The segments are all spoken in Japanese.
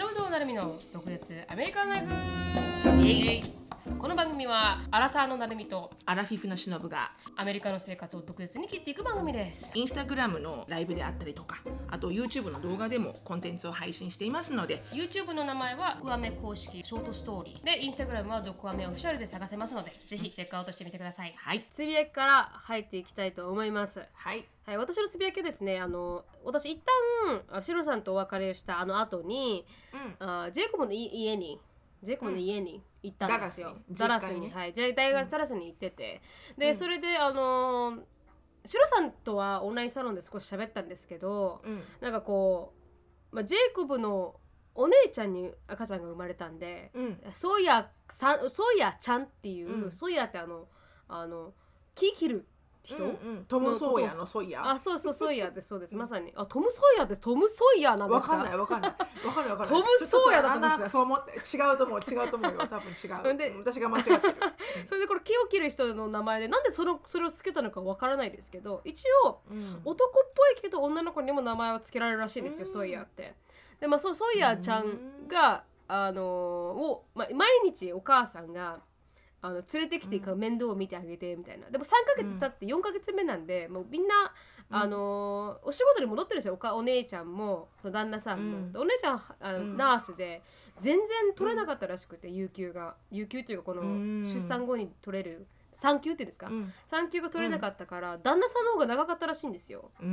篠本成美の独立アメリカンライフ。この番組はアラサーのなるみとアラフィフのしのぶがアメリカの生活を独舌に切っていく番組です。インスタグラムのライブであったりとかあと YouTube の動画でもコンテンツを配信していますので YouTube の名前はドクアメ公式ショートストーリー。で Instagram はドクアメオフィシャルで探せますのでぜひチェックアウトしてみてください。はい。つぶやきから入っていきたいと思います。はい。はい、私のつぶやきですねあの私一旦あシロさんとお別れをしたあの後に、うん。あジェイコブのい家にジェイコブの家に行ったんですよ、ダラスに。ダラスに、はい、大学ダラスに行ってて、で、それであのシロさんとはオンラインサロンで少し喋ったんですけど、うん。なんかこう、まあ、ジェイコブのお姉ちゃんに赤ちゃんが生まれたんで、うん。ソイヤさんソイヤちゃんっていう、うん。ソイヤってあのあの木切る人、うんうん。トム・ソーヤのソイヤ？あ、そうそう、ソイヤーです、そうです。まさに。あ、トム・ソイヤーです。トム・ソイヤーなんですか？わかんないわかんない。わかんない トムソーヤだと思そう思って違うと思う違うと思うよ多分違う。で私が間違ってる。それでこれ木を切る人の名前でなんでそのそれをつけたのかわからないですけど一応うん。男っぽいけど女の子にも名前はつけられるらしいんですよ、うん。ソイヤーって。でまあそのソイヤーちゃんが、あのーを、まあ、毎日お母さんがあの連れてきてから面倒を見てあげてみたいな。でも3ヶ月経って4ヶ月目なんで、もうみんな、あのーお仕事に戻ってるんですよ。おかお姉ちゃんもその旦那さんも、お姉ちゃんはあの、うん。ナースで全然取れなかったらしくて、有給が。有給っていうかこのうん。出産後に取れる。産休っていうんですか、うん。産休が取れなかったから、旦那さんの方が長かったらしいんですよ、うーん。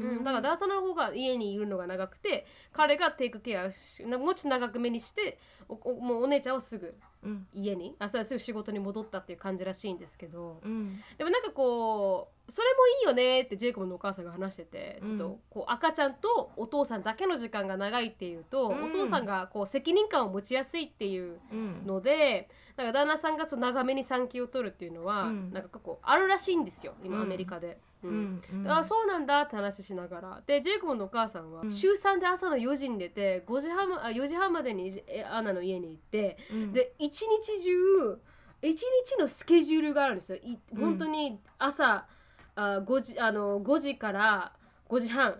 うん、だから旦那さんの方が家にいるのが長くて彼がテイクケアしもうちょっと長く目にしておおもうお姉ちゃんはすぐうん。家に？あそれはすぐ仕事に戻ったっていう感じらしいんですけど、うん。でもなんかこうそれもいいよねってジェイコブのお母さんが話しててちょっうんとこう赤ちゃんとお父さんだけの時間が長いっていうと、うん。お父さんがこう責任感を持ちやすいっていううん。のでなんか旦那さんがそう長めに産休を取るっていうのは、うん。なんか結構あるらしいんですよ今うん。アメリカで。ううんんうん。あそうなんだって話しながら。でジェイコブのお母さんはうん。週3で朝の4時に出て5時半あ4時半までにえアナの家に行って、うん。で一日中一日のスケジュールがあるんですよ。いうん。本当に朝、あ 5, 時あの5時から5時半。よ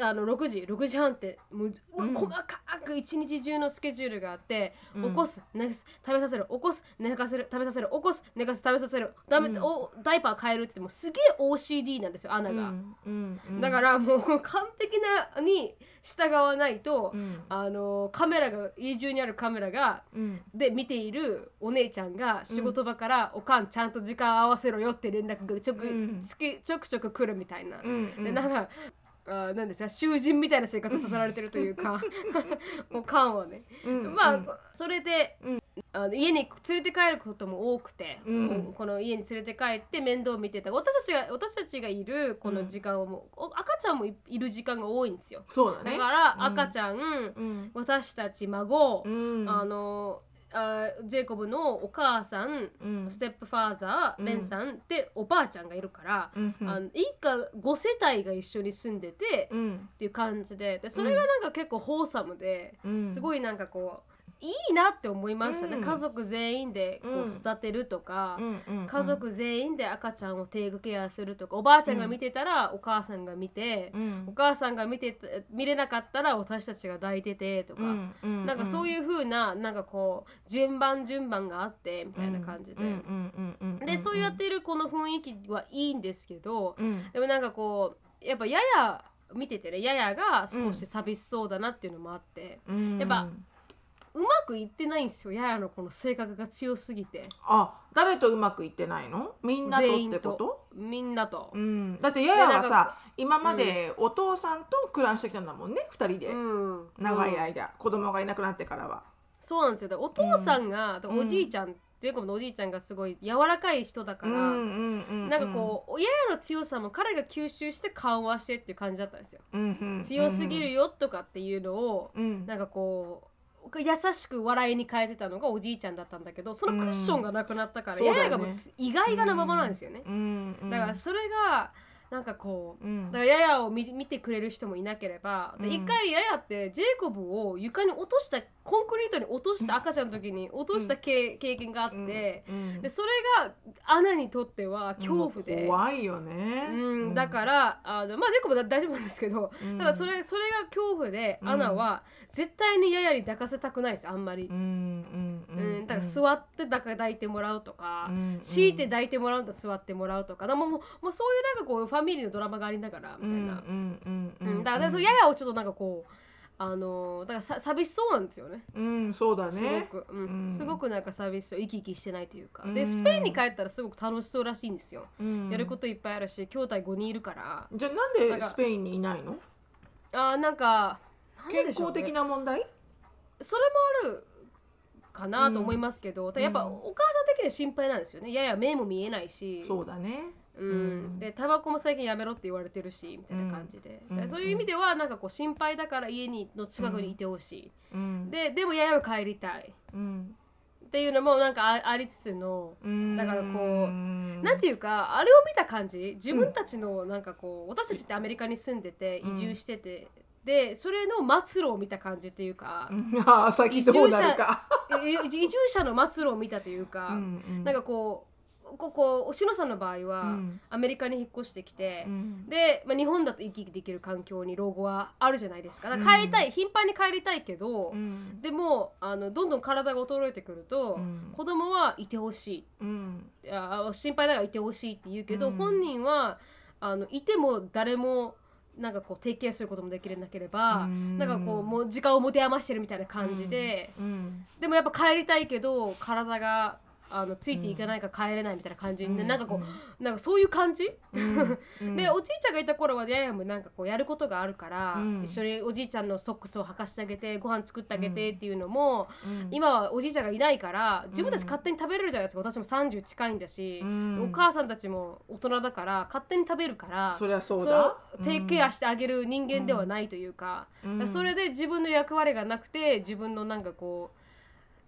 あの6時6時半ってもう、うん。細かく一日中のスケジュールがあって、うん。起こす寝かす食べさせる起こす寝かせる食べさせる起こす寝かす食べさせるダメ、うん。おダイパー変えるって言ってもすげえ OCD なんですよアナが、だからもう完璧なに従わないと、うん。あのカメラが家中にあるカメラがうん。で見ているお姉ちゃんが仕事場から、おかんちゃんと時間合わせろよって連絡がちょく,、ちょくちょく来るみたいな。でなんかあなんですか囚人みたいな生活をさせられてるというかおかん はね、うん。まあ、うん。それで、うん。あの家に連れて帰ることも多くて、うん。おこの家に連れて帰って面倒を見てた。私たちが私たちがいるこの時間をもう、お赤ちゃんもいいる時間が多いんですよ。そうだね。だからうん。赤ちゃん、うん。私たち孫、うん。あのあジェイコブのお母さん、うん。ステップファーザー、うんベンさんでおばあちゃんがいるから、うん。あの一家5世帯が一緒に住んでて、っうん。ていう感じででそれがなんか結構ホーサムで、うん。すごいなんかこういいなって思いましたね、うん。家族全員でこう育てるとか、家族全員で赤ちゃんをテイクケアするとかおばあちゃんが見てたらお母さんが見て、うん。お母さんが見てた見れなかったら私たちが抱いててとか、うん。なんかそういう風ななんかこう順番順番があってみたいな感じで、でそうやってるこの雰囲気はいいんですけど、うん。でもなんかこうやっぱやや見ててねややが少し寂しそうだなっていうのもあって、うん。やっぱうまくいってないんですよ。ややのこの性格が強すぎて。あ誰とうまくいってないの？みんなとってこと？と。みんなと。う。ん、だってややはさ今までお父さんと暮らしてきたんだもんね二人で、うん。長いうん間、子供がいなくなってからは。そうなんですよ。お父さんが、だからおじいちゃん、ジェイコブのおじいちゃんがすごい柔らかい人だから、んなんかこう親の強さも彼が吸収して緩和してっていう感じだったんですよ。うん、うんうん、強すぎるよとかっていうのを、うん、なんかこう優しく笑いに変えてたのがおじいちゃんだったんだけどそのクッションがなくなったから、うん。ややがもう意外がなままなんですよね。うん。うん、だからそれがなんかこう、うん。だからヤヤを見見てくれる人もいなければ、でうん。一回ヤヤってジェイコブを床に落としたコンクリートに落とした赤ちゃんの時に落とした経,、経験があって、うん。でそれがアナにとっては恐怖で。怖いよね、うん、だからあのまあジェイコブは大丈夫なんですけど、うん。ただそれそれが恐怖で、うん。アナは絶対にヤヤに抱かせたくないですあんまり。う、んうんうん。だから座って抱いてもらうとか、うん。強いて抱いてもらうんだ座ってもらうとか。だからもうもうそういうなんかこうファミリーのドラマがありながらみたいな、うんうんうんうんだからそうややをちょっとなんかこうあのーだからさ寂しそうなんですよね。うんそうだね。すごく、うん。うん。すごくなんか寂しそう。生き生きしてないというか、うん。でスペインに帰ったらすごく楽しそうらしいんですよ、うん。やることいっぱいあるし兄弟5人いるから。じゃあなんでスペインにいないの？あーなんか健康的な問題？それもあるかなと思いますけど、やっぱうん。お母さん的には心配なんですよね。やや目も見えないし。そうだねうん。うん。でタバコも最近やめろって言われてるしみたいな感じで、うん。そういう意味ではなんかこう心配だから家にの近くにいてほしい、うん。ででもややは帰りたい。うん。っていうのもなんかあありつつの、うん。だからこううん。なんていうかあれを見た感じ自分たちのなんかこう私たちってアメリカに住んでてうん。移住してて、でそれの末路を見た感じっていうか、移住者の末路を見たというか、うん。なんかこうここおしのさんの場合は、うん。アメリカに引っ越してきて、うん。で、まあ、日本だと生き生きできる環境に老後はあるじゃないですか。だから帰りたい、頻繁に帰りたいけど、うん。でもあのどんどん体が衰えてくると、うん。子供はいてほしうん。いあ心配だからいてほしいって言うけど、うん。本人はあのいても誰もなんかこう提携することもできなければ、うん。なんかこうもう時間を持て余してるみたいな感じで、うん。でもやっぱ帰りたいけど体があのついていかないから帰れないみたいな感じで、うん。なんかこう、なんかそういう感じ、うん。でおじいちゃんがいた頃はヤヤもなんかこうやることがあるから、うん。一緒におじいちゃんのソックスを履かしてあげてご飯作ってあげてっていうのも、うん。今はおじいちゃんがいないから自分たち勝手に食べれるじゃないですか。私も30近いんだし、うん。お母さんたちも大人だから勝手に食べるからそりゃそうだ。をテイクケアしてあげる人間ではないというか,、うん。それで自分の役割がなくて自分のなんかこう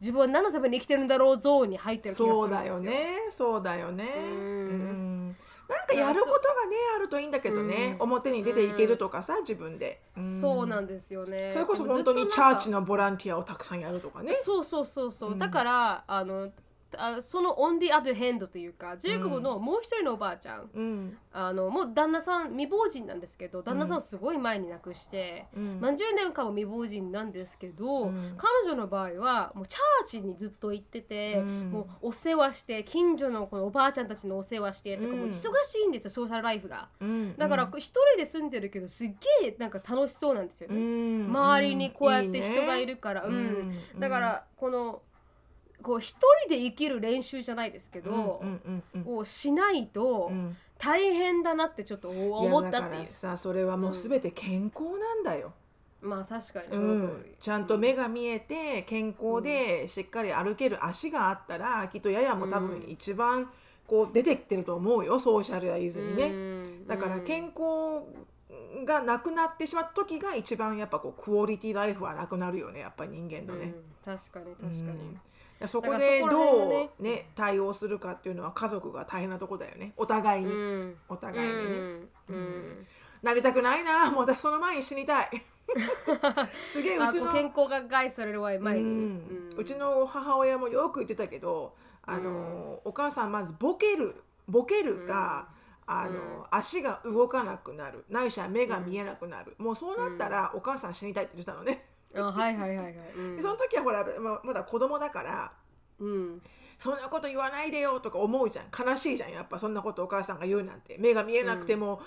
自分は何のために生きてるんだろうゾーンに入ってる気がそうだするんですよ。よね。そうだよね。うん。うん。なんかやることがねあるといいんだけどね。うん。表に出ていけるとかさ自分で。そうなんんですよね。それこそ本当にチャーチのボランティアをたくさんやるとかね。そうそうそうそう、うん。だからあのあそのオンディアドヘンドというかジェイコブのもう一人のおばあちゃん、うん。あのもう旦那さん未亡人なんですけど旦那さんをすごい前に亡くして、うん。何十年間も未亡人なんですけど、うん。彼女の場合はもうチャーチにずっと行ってて、うん。もうお世話して近所のこのおばあちゃんたちのお世話してとか、うん。もう忙しいんですよソーシャルライフが。うん。だから一人で住んでるけどすっげえなんか楽しそうなんですようね。ん。周りにこうやって人がいるから、ううん。ん。だからこのこう一人で生きる練習じゃないですけど、うんうんうんをしないとうん。大変だなってちょっと思いやったっていう。だからさそれはもうすべて健康なんだよ、まあ確かにうそのん通り、ちゃんと目が見えて健康でしっかり歩ける足があったらきっとややも多分一番こう出てきてると思うよソーシャルライズにね。うん。だから健康がなくなってしまった時が一番やっぱこうクオリティライフはなくなるよねやっぱり人間のね。うん。確かに確かに、うんそこでどね。うね対応するかっていうのは家族が大変なとこだよね。お互いに、うん。お互いにね、うん。うん。なりたくないな。もう私その前に死にたい。すげえうちの健康が害される前に、うん。うちの母親もよく言ってたけどあの、お母さんまずボケる。ボケるか、あの足が動かなくなる。ないしは目が見えなくなる、もうそうなったら、お母さん死にたいって言ってたのね、あはいはいはいはい、うん。でその時はほらままだ子供だからうんそんなこと言わないでよとか思うじゃん。悲しいじゃん。やっぱそんなことお母さんが言うなんて。目が見えなくても、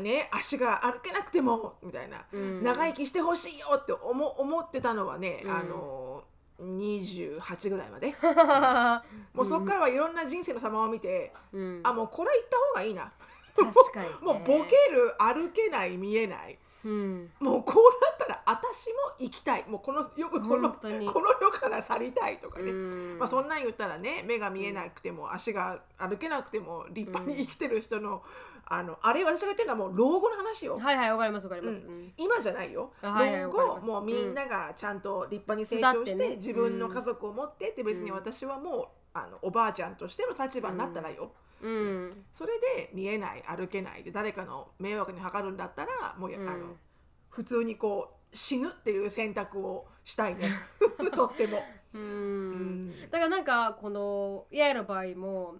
ね足が歩けなくてもみたいな、うん。長生きしてほしいよって思思ってたのはね、うん。あの28ぐらいまで。もうそっからはいろんな人生の様を見て、うん、あもうこれ言った方がいいな。確かに、ね、もうボケる歩けない見えないうん。もうこうなったら私も生きたい。もうこのよくこのこの世から去りたいとかね、うん。まあ、そんなん言ったらね目が見えなくても、足が歩けなくても立派に生きてる人の,、あのあれ私が言ってるのはもう老後の話よ、はいはいわかりますわかります、ううん。ん今じゃないよ、あはいはい老後もうみんながちゃんと立派に成長してね。自分の家族を持ってって別に私はもう、あのおばあちゃんとしての立場になったらよ、うんそれで見えない歩けないで誰かの迷惑にかかるんだったらもうや、うん。あの普通にこう死ぬっていう選択をしたいね。とっても。ううん。んだからなんかこの八重の場合も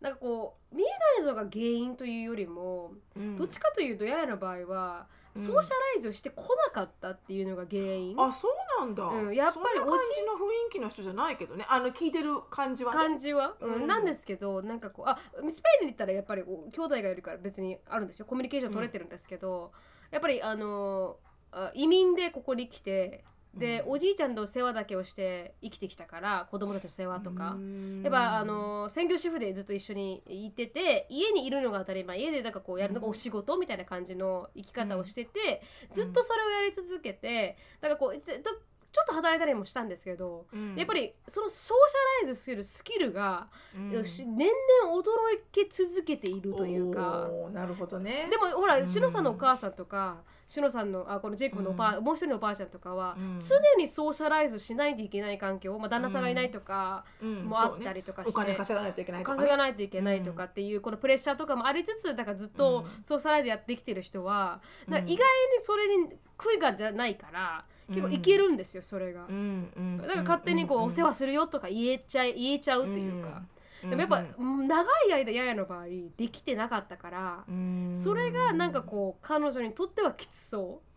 なんかこう見えないのが原因というよりも、うん。どっちかというと八重の場合はうん。ソーシャライズをしてこなかったっていうのが原因、あそうなんだ、うん。やっぱりそんな感じの雰囲気の人じゃないけどね。あの聞いてる感じはね。感じは、うん。うん。なんですけどなんかこうあスペインに行ったらやっぱりこう兄弟がいるから別にあるんですよ。コミュニケーション取れてるんですけど、やっぱりあのあ移民でここに来てで、おじいちゃんの世話だけをして生きてきたから子供たちの世話とか、うん。やっぱあの専業主婦でずっと一緒にいてて家にいるのが当たり前家でなんかこうやるのがお仕事みたいな感じの生き方をしてて、ずっとそれをやり続けてだからこうずっとちょっと働いたりもしたんですけど、うん。やっぱりそのソーシャライズするスキルが、年々驚き続けているというか。なるほどね。でもほら、うん。しのさんのお母さんとかしのさんのあこのジェイコブのおばあ、もう一人のおばあちゃんとかは、うん。常にソーシャライズしないといけない環境、まあ、旦那さんがいないとかうん。もあったりとかして、そうね。お金稼がないといけないとか、ね、稼がないといけないとかっていうこのプレッシャーとかもありつつだからずっとうん。ソーシャライズやってきてる人は、うん。意外にそれに悔いがじゃないから結構いけるんですよ、それが。うん。うん。だから勝手にこう、ん。お世話するよとか言えちゃい言えちゃうっていうか、うんでもやっぱ、長い間ややの場合できてなかったから、うん。それがなんかこう彼女にとってはきつそう。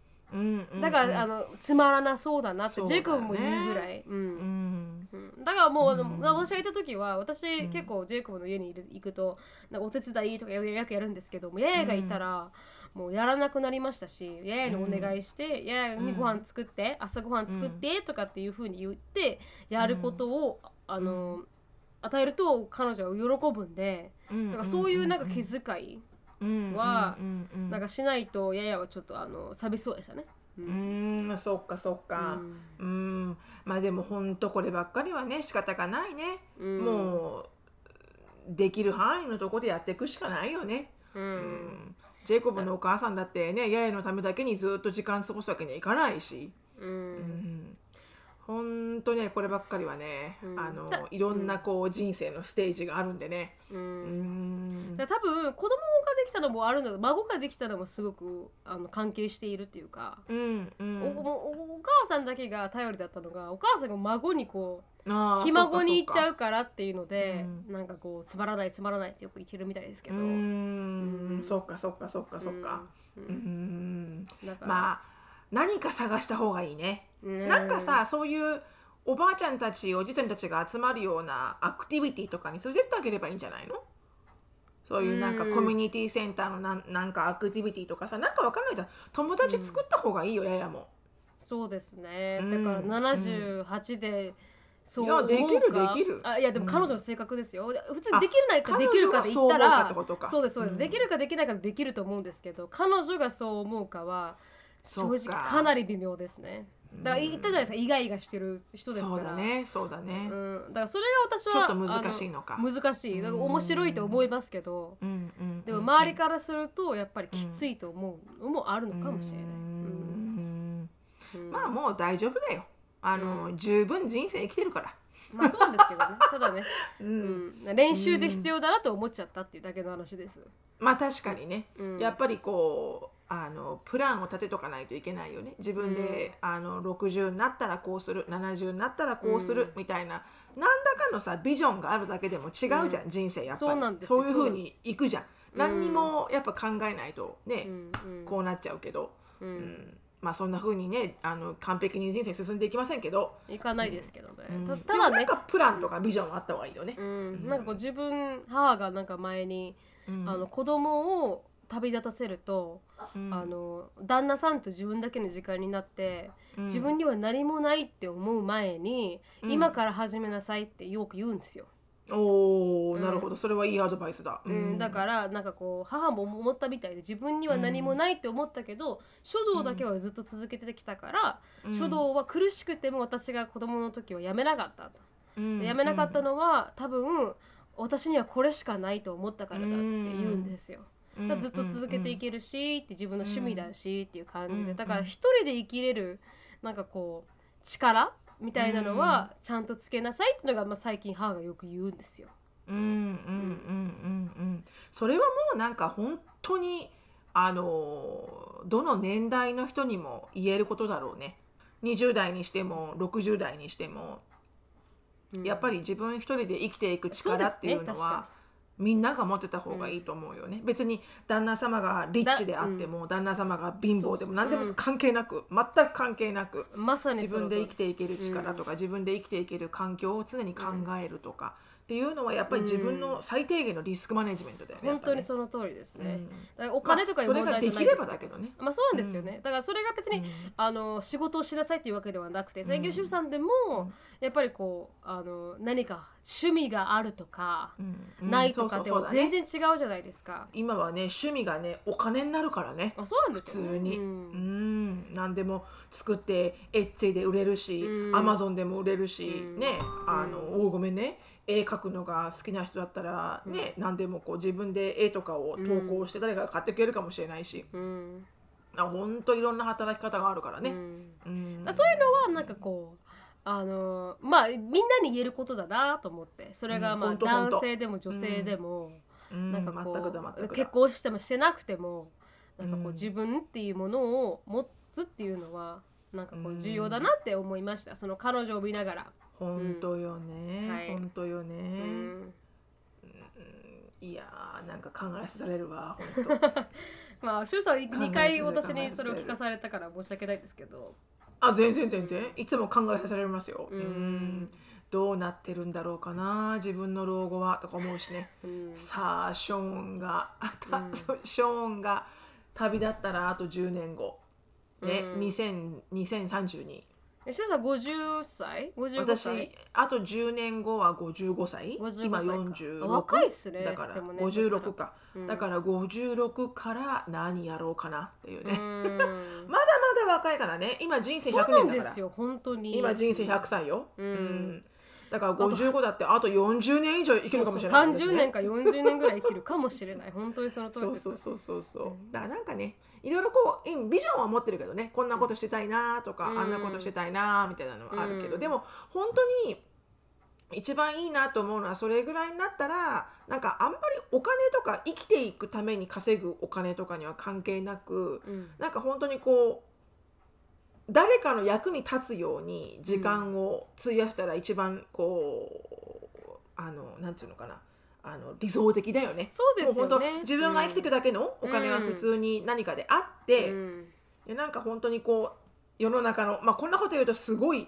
だから、あのつまらなそうだなって、ジェイコブも言うぐらい、うん。だからもう、私がいた時は私、結構ジェイコブの家にいる行くとなんかお手伝いとかよくやるんですけどもややがいたら、もうやらなくなりましたしややにお願いして、ややにご飯作って、朝ご飯作ってとかっていうふうに言ってやることを、あの与えると彼女は喜ぶんでだからそういうなんか気遣いはうんうんうんなんかしないとややはちょっとあの寂しそうでしたね。ううんんそっかそっか。うん。まあでもほんとこればっかりはね仕方がないね、うん。もうできる範囲のとこでやっていくしかないよね、うん。うん。ジェイコブのお母さんだってねややのためだけにずっと時間過ごすわけにはいかないし、うん。うん、ほんとねこればっかりはね、うん。あのだいろんなこう人生のステージがあるんでね、ううん。多分子供ができたのもあるの孫ができたのもすごくあの関係しているっていうか、うんうん。おお母さんだけが頼りだったのがお母さんが孫にこうひ孫に行っちゃそうからっていうのでうなんかこうつまらないつまらないってよく言ってるみたいですけど、うん。ん。そっかそっかそっかそっか。うん。うん。まあ何か探した方がいいね、うん。なんかさそういうおばあちゃんたちおじいちゃんたちが集まるようなアクティビティとかに連れてってあげればいいんじゃないの？そういうなんかうん。コミュニティセンターのなんなんかアクティビティとかさなんかわかんないけど友達作った方がいいよ、ややも。そうですね、うん。だから78で、そういやできる思うか。できる。あいやでも彼女の性格ですよ、普通にできるないかあできるかで言った彼女がそう思うからってらことか。そうですそうです、うん。できるかできないかでできると思うんですけど彼女がそう思うかは正直か。かなり微妙ですね。だから言ったじゃないですか。イガイガしてる人ですから。そうだね。そうだね、うん、だからそれが私はちょっと難しいのか。あ難しい。だから面白いと思いますけど、うんうんでも周りからするとやっぱりきついと思うのもあるのかもしれない、うん。うん。まあもう大丈夫だよ。あの、十分人生生きてるから。まあそうなんですけどね。ただね、ううん、練習で必要だなと思っちゃったっていうだけの話です。まあ確かにね、うん。やっぱりこうあのプランを立てとかないといけないよね。自分で、あの60になったらこうする。70になったらこうする、みたいな。何らかのさビジョンがあるだけでも違うじゃん、人生やっぱり。そうなんですよ。そういうふうにいくじゃん。何にもやっぱ考えないとね、うんうん。こうなっちゃうけど、ううん。んまあそんなふうにねあの完璧に人生進んでいきませんけど、いかないですけどね。うん。たでもなんただね、かプランとかビジョンはあった方がいいよね。うん、なんかこう自分母がなんか前に、うん。あの子供を旅立たせると、うん。あの旦那さんと自分だけの時間になって、うん。自分には何もないって思う前に、うん。今から始めなさいってよく言うんですよ。おお、うん。なるほど。それはいいアドバイスだ。うん、だからなんかこう母も思ったみたいで自分には何もないって思ったけど、書道だけはずっと続けてきたから、うん。書道は苦しくても私が子供の時はやめなかったと。うやめなかったのは、多分私にはこれしかないと思ったからだって言うんですよ。ずっと続けていけるしって自分の趣味だしっていう感じで。うんだから一人で生きれるなんかこう力みたいなのはちゃんとつけなさいっていうのがまあ最近母がよく言うんですよ。ううんうんうんうんうん。それはもうなんか本当にあのどの年代の人にも言えることだろうね。20代にしても60代にしても、うん。やっぱり自分一人で生きていく力っていうのはみんなが持ってた方がいいと思うよね、別に旦那様がリッチであっても、旦那様が貧乏でも何でも関係なく、全く関係なくまさに自分で生きていける力とか、自分で生きていける環境を常に考えるとか、っていうのはやっぱり自分の最低限のリスクマネジメントだよね。本当にその通りですね、お金とかいう問題じできれゃないけどね。まあそうなんですよね、だからそれが別に、うん。あの仕事をしなさいっていうわけではなくて専業主婦さんでも、やっぱりこうあの何か趣味があるとか、うん。ないとかって全然違うじゃないですか。今はね趣味がねお金になるからね。あそうなんですよ、ね、普通に、ううん。ん、何でも作ってエッツェで売れるし、うん。アマゾンでも売れるし、うん。ね。あの、おごめんね絵描くのが好きな人だったらね、何でもこう自分で絵とかを投稿して誰かが買ってくれるかもしれないし、うん。あ本当いろんな働き方があるからね。うん。そういうのはなんかこうあのまあみんなに言えることだなと思って。それがうんまあ男性でも女性でも、うん。なんかこう結婚してもしてなくてもなんかこううん。自分っていうものを持つっていうのはなんかこう重要だなって思いました。その彼女を見ながら。本当よね、はい。本当よね、うん。いやーなんか考えされるわ本当。まあ、シュウさん2考え回私にそれを聞かされたから申し訳ないですけど、あ全然全然。いつも考えさせられますよ、うん。うん。どうなってるんだろうかな自分の老後はとか思うしね。うん。さあショーンが、うん。そうショーンが旅立ったらあと10年後。ね、うん。2000 2032えシュウさん50歳 ?55 私歳あと10年後は55歳55今歳か46あ若いっすね。だからでもね56か、うん。だから56から何やろうかなっていうね、うん。まだまだ若いからね。今人生100そうなん年だから。ですよ本当に。今人生100歳よ、うん。だから55だってあと40年以上生きるかもしれないそうそう30年か40年ぐらい生きるかもしれない。本当にその通りです。そうそうそうそうそう。だからなんかねいろいろこううんビジョンは持ってるけどねこんなことしてたいなとか、うん。あんなことしてたいなみたいなのはあるけど、うん。でも本当に一番いいなと思うのはそれぐらいになったらなんかあんまりお金とか生きていくために稼ぐお金とかには関係なく、うん。なんか本当にこう誰かの役に立つように時間を費やしたら一番こう、あのなんていうのかなあの理想的だよね。そうですよね。当自分が生きていくだけのお金が普通に何かであって、うん。でなんか本当にこう世の中のまあこんなこと言うとすごい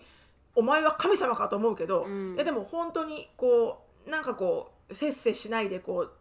お前は神様かと思うけど、うん。いやでも本当にこうなんかこうせっせしないでこう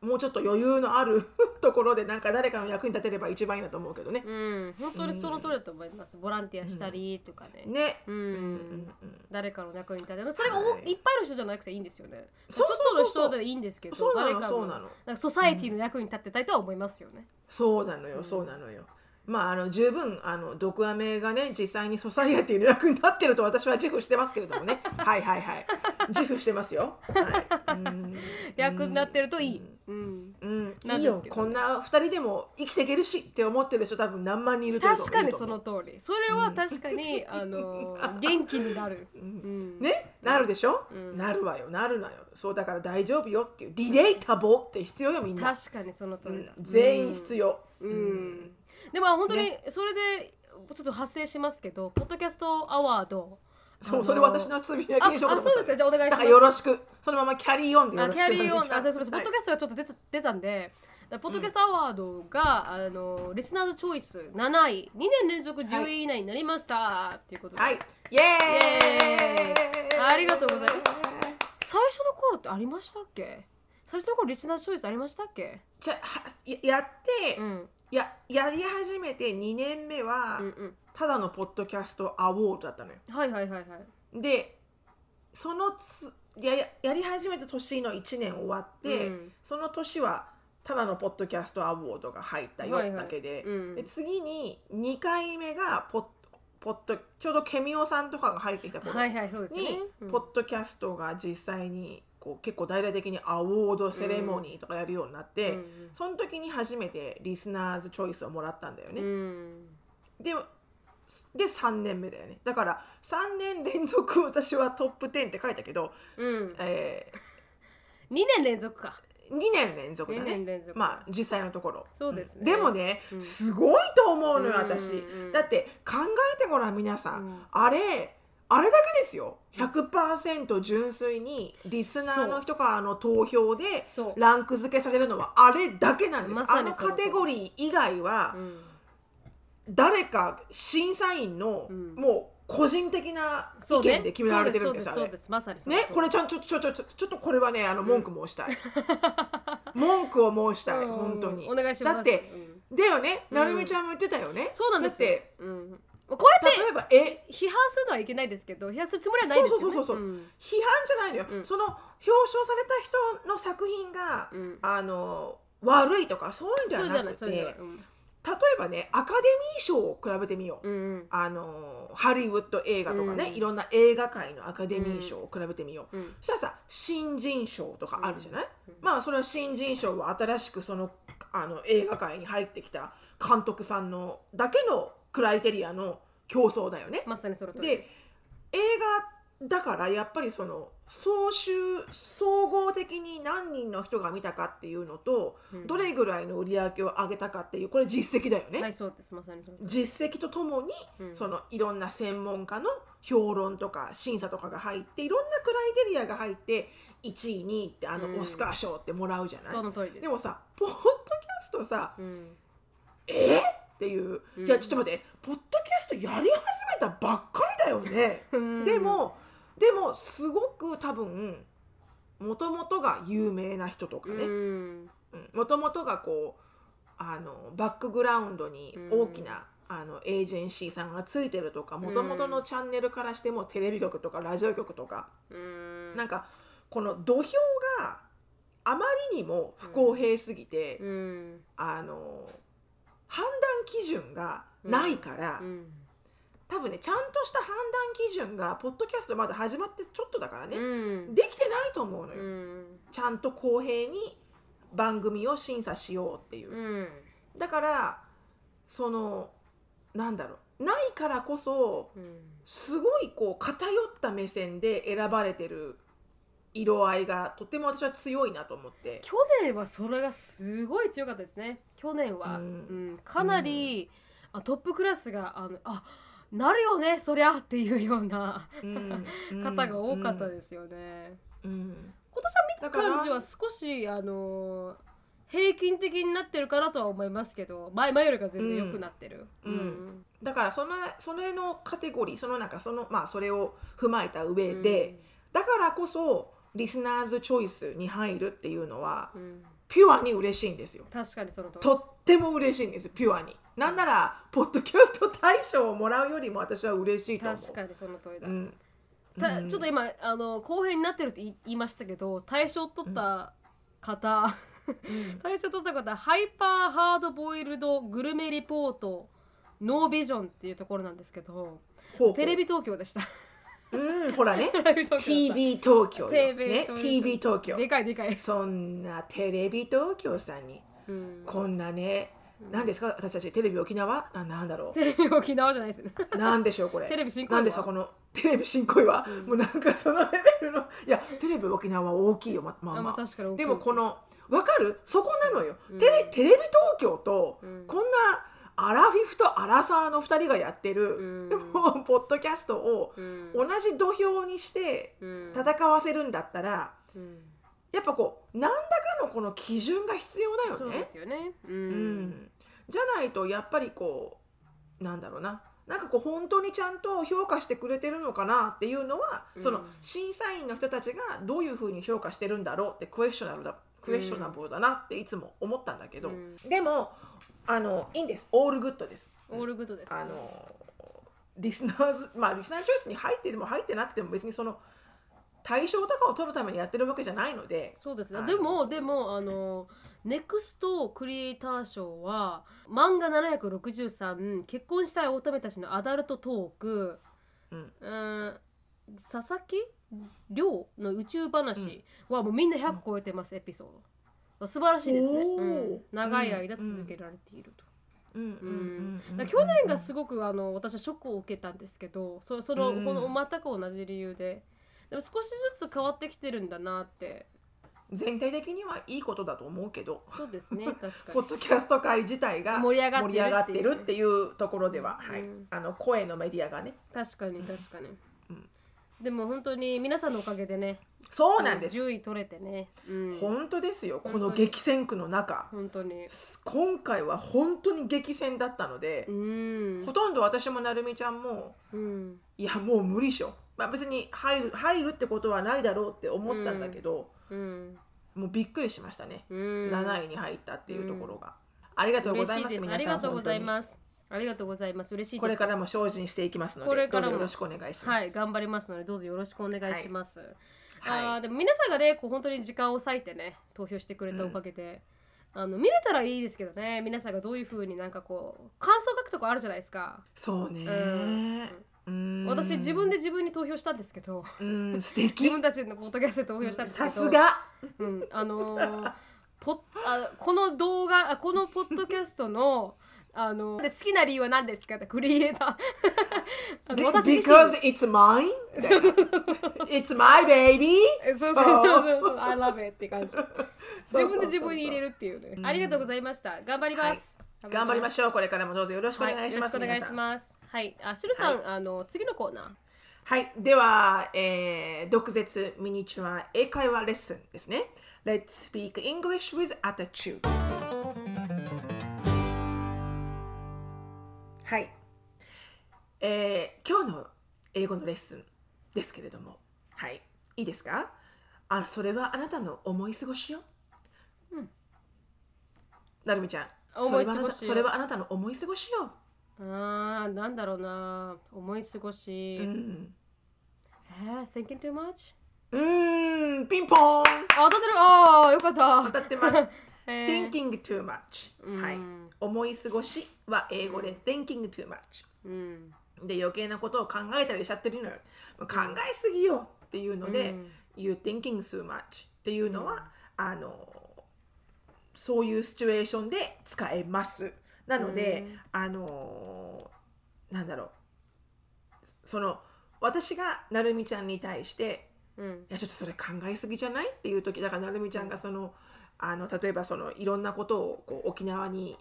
もうちょっと余裕のある ところでなんか誰かの役に立てれば一番いいなと思うけどね。うん。本当にその通りだと思います。ボランティアしたりとかねね。うん。うんうんうん誰かの役に立てる。それがお、はい。い、っぱいの人じゃなくていいんですよね。そうそうそうそう。ちょっとの人でいいんですけどそうなの誰かそうなの。なんかソサエティの役に立ってたいとは思いますよね、そうなのよ、そうなのよ。まあ、あの十分あの毒アメがね実際にソサイエティの役に立ってると私は自負してますけれどもね。はいはいはい。自負してますよ。はい、うん。役になってるといい、うん。うん、なんいいよ。こんな二人でも生きていけるしって思ってる人多分何万人いると思う。確かにその通り。それは確かに、あの元気になる、うん。ね？なるでしょ、うん。なるわよなるなよ。そうだから大丈夫よっていうディレータボって必要よみんな、確かにその通りだ、うん。全員必要、うん、うんでも本当にそれでちょっと発生しますけどポッドキャストアワード。そう、それ私のつぶやきにしようかと思った。ああそうですよ。じゃあお願いします。だからよろしく。そのままキャリーオンでよあろしく。キャリーオン、あ、そうそうそう、ポッドキャストがちょっと出た出たんで、ポッドキャストアワードが、あのリスナーズチョイス7位、2年連続10位以内になりました、っていうことで、はい。イエーイ。イ。ありがとうございます。最初の頃ってありましたっけ？最初の頃リスナーズチョイスありましたっけ？じゃはややって、うん、ややり始めて2年目は、うんうん。ただのポッドキャストアワードだったのよはいはいはいはい。でそのつやややり始めた年の1年終わって、うんその年はただのポッドキャストアワードが入ったよはいはいだけで,、うんで次に2回目がポッポッドちょうどケミオさんとかが入ってきた頃はいはい、そうですよねに、。うんポッドキャストが実際にこう結構大々的にアワードセレモニーとかやるようになって、うんその時に初めてリスナーズチョイスをもらったんだよね。うん。でで3年目だよね。だから3年連続私はトップ10って書いたけど、うん。え2年連続か。2年連続だ2ねまあ実際のところ。そうですね。でもね、うん。すごいと思うのようん私、うん。だって考えてごらん皆さん。あれあれだけですよ。100%純粋にリスナーの人からの投票でランク付けされるのはあれだけなんです、まさあのカテゴリー以外はうん。誰か審査員のうん。もう個人的な意見で決められてるんですそうあれですそうですまさにねこれちゃんちょちょちょちょちょっとこれはねあの文句申したい、文句を申したいうん。本当に。お願いします。だってうん。だよね、うん。なるみちゃんも言ってたよね。そうなんですよ。だって、うん、こうやって例えば、え、批判するのはいけないですけど批判するつもりはないですよね。そうそうそうそうう。ん。批判じゃないのよ、うん。その表彰された人の作品が、うん。あの悪いとかそういうんじゃなくて例えばねアカデミー賞を比べてみよう、うんうん。あのハリウッド映画とかね、うんいろんな映画界のアカデミー賞を比べてみよう、うん。そしたらさ新人賞とかあるじゃない、うんまあそれは新人賞は新しくそのあの映画界に入ってきた監督さんのだけのクライテリアの競争だよね。まさにその通りでです映画だからやっぱりその総集総合的に何人の人が見たかっていうのと、うん。どれぐらいの売り上げを上げたかっていうこれ実績だよね。はいそうです。まさにその通り実績とともに、うん。そのいろんな専門家の評論とか審査とかが入っていろんなクライテリアが入って1位2位ってあのうん。オスカー賞ってもらうじゃない、その通りです。でもさポッドキャストさうん。え？っていう、うん。いやちょっと待って。ポッドキャストやり始めたばっかりだよね。うん。でもでもすごく多分もともとが有名な人とかね。うん。もともとがこうあのバックグラウンドに大きな、あのエージェンシーさんがついてるとかもともとのチャンネルからしてもテレビ局とかラジオ局とか、うん。なんかこの土俵があまりにも不公平すぎて、うん。あの判断基準がないから、うん。多分ねちゃんとした判断基準がポッドキャストまだ始まってちょっとだからね、うん。できてないと思うのよ、うん。ちゃんと公平に番組を審査しようっていう、うん。だからそのなんだろう。ないからこそうんすごいこう偏った目線で選ばれてる色合いがとても私は強いなと思って。去年はそれがすごい強かったですね去年は、ううんんかなり、あトップクラスがあのあなるよねそりゃっていうようなうん。方が多かったですよね、うん。うん。今年は見た感じは少しあの平均的になってるかなとは思いますけど前前よりか全然良くなってる、うん。だからそのそれのカテゴリーそのなんかそのまあそれを踏まえた上で、だからこそリスナーズチョイスに入るっていうのはうんうんピュアに嬉しいんですよ。確かにその通り。とっても嬉しいんですピュアに。なんならポッドキャスト大賞をもらうよりも私は嬉しいと思う。確かにその通りだ、うん。たちょっと今あの公平になってるって言いましたけど大賞取った方、大賞取った方ハイパーハードボイルドグルメリポートノービジョンっていうところなんですけどテレビ東京でしたうんほらね。テレビ東京だった TV 東京よね TV 東京でかいでかい、そんなテレビ東京さんに。うん、こんなね何ですか？私たちテレビ沖縄？ななんだろう？テレビ沖縄じゃないです。ねなんでしょうこれ？テレビ新小岩なんですか？このテレビ新小岩、もうなんかそのレベルの。いやテレビ沖縄は大きいよままあまあ。でもこのわかる？そこなのよ、うん。テレテレビ東京と、うん。こんなアラフィフとアラサーの2人がやってる、うん。ポッドキャストをうん。同じ土俵にしてうん。戦わせるんだったら、うん。やっぱこう何らかのこの基準が必要だよね。そうですよね。ううんん、じゃないとやっぱりこうなんだろうな。なんかこう本当にちゃんと評価してくれてるのかなっていうのは、うん。その審査員の人たちがどういうふうに評価してるんだろうってクエスチョナルだquestionable だなっていつも思ったんだけど、うん。でもあのいいんです。 all good です。 all good です、ね、あの listeners まあ listener choice に入ってても入ってなくても別にその対象とかを取るためにやってるわけじゃないので。そうです。ねでもでもあのネクストクリエイター賞は漫画763結婚したい乙女たちのアダルトトーク、うん。うん、佐々木亮の宇宙話はもうみんな100超えてます、エピソード素晴らしいですね、うん。長い間続けられていると、うん。うん。去年がすごくあの私はショックを受けたんですけどそその、うんこの全く同じ理由で。でも少しずつ変わってきてるんだなって。全体的にはいいことだと思うけど。そうですね確か ポにッドキャスト界自体が盛り上がってるっていう。ところでは、はい。うんあの声のメディアがね。確かに確かに、でも本当に皆さんのおかげでねそうなんです、10位取れてね、うん、本当ですよ。この激戦区の中。本当に。今回は本当に激戦だったのでう、ん。ほとんど私もなるみちゃんもうん。いやもう無理っしょ、まあ、別に入る入るってことはないだろうって思ってたんだけど、うん。もうびっくりしましたね、うん。7位に入ったっていうところが、ありがとうございますありがとうござい本ます。ありがとうございます。嬉しいこれからも精進していきますのこれからも。でどうぞよろしくお願いします、はい頑張りますのでどうぞよろしくお願いします、はいあーでも皆さんがねこう本当に時間を割いてね投票してくれたおかげで、あの見れたらいいですけどね皆さんがどういうふうになんかこう感想書くとかあるじゃないですか。そうね。うん。うん。私自分で自分に投票したんですけどうん素自敵分たちのポッドキャストで投票したんですけどさすが。うん、あのーポッあこの動画あこのポッドキャストのあので好きな理由は何ですか？ってクリエイター。私自 because 身 it's mine? it's my baby? そうそうそうそう。そう。I love it って感じ。自分で自分に入れるっていうね。ありがとうございました。頑張ります、頑張りまししょう。これからもどうぞ。よろしくおはい、願いします、よろしくお願いします。はい。あしるさん、あの次のコーナー。はい。では、えー、毒舌ミニチュア英会話レッスンですね。Let's speak English with attitude. はい。えー、今日の英語のレッスンですけれども、はい。いいですか？あそれはあなたの思い過ごしよ。う？ん。なるみちゃん。思い過ごしよそれはあなたそれはあなたの思い過ごしよ。あーなんだろうな思い過ごし、うん。えー、thinking too much? うーん、ピンポーンあ当たってるあーよかった当たってます。えー thinking too much、うん。はい。思い過ごしは英語で thinking too much。うん。で余計なことを考えたりしちゃってるのよ。考えすぎよっていうので、うん。you thinking too much っていうのは、あのそういうシチュエーションで使えます。なので、あのなんだろう。その私がなるみちゃんに対してうん。いやちょっとそれ考えすぎじゃない？っていう時だからなるみちゃんがそのあの例えばそのいろんなことをこう沖縄に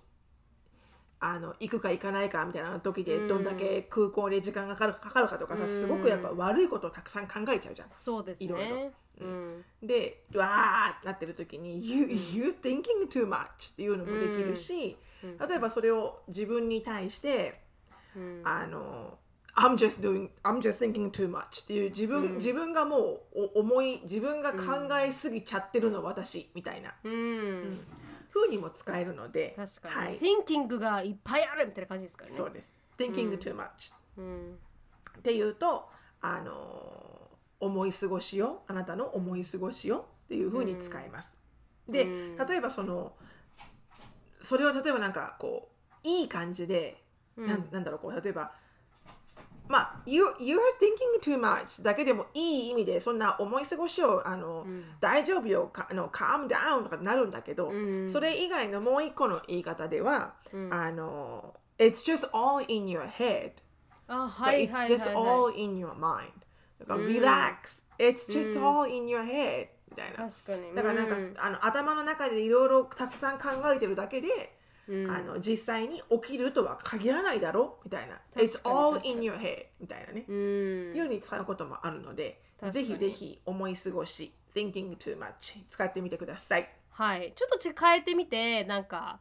あの行くか行かないかみたいな時でうん。どんだけ空港で時間がかかるかかるかとかさうん。すごくやっぱ悪いことをたくさん考えちゃうじゃん。そうですいろいねろ。うん。でわーってなってる時に「You, you thinking too much」っていうのもできるし、例えばそれを自分に対してうん。あの I'm just doing I'm just thinking too much っていう自分、自分がもうお思い自分が考えすぎちゃってるの私みたいな。うん。風にも使えるので確かに、はい、thinking がいっぱいあるみたいな感じですからね。そうです。thinking too much、うん。っていうとあの思い過ごしよあなたの思い過ごしよっていう風に使います、でうん。例えばそのそれを例えばなんかこういい感じで、なんなんだろうこう例えばまあ、you, you're thinking too much だけでもいい意味でそんな思い過ごしをあの、大丈夫よかあの calm down とかなるんだけど、うん。それ以外のもう一個の言い方では、あの It's just all in your head. あはい it's はい just all in your mind. だから relax. It's just all in your head. みたいな。確かに。だからなんか、うん。あの頭の中でいろいろたくさん考えてるだけで、あの実際に起きるとは限らないだろ？みたいな。It's all in your head みたいなね。うん。ように使うこともあるので、ぜひぜひ思い過ごし、thinking too much 使ってみてください。はい。ちょっとち変えてみてなんか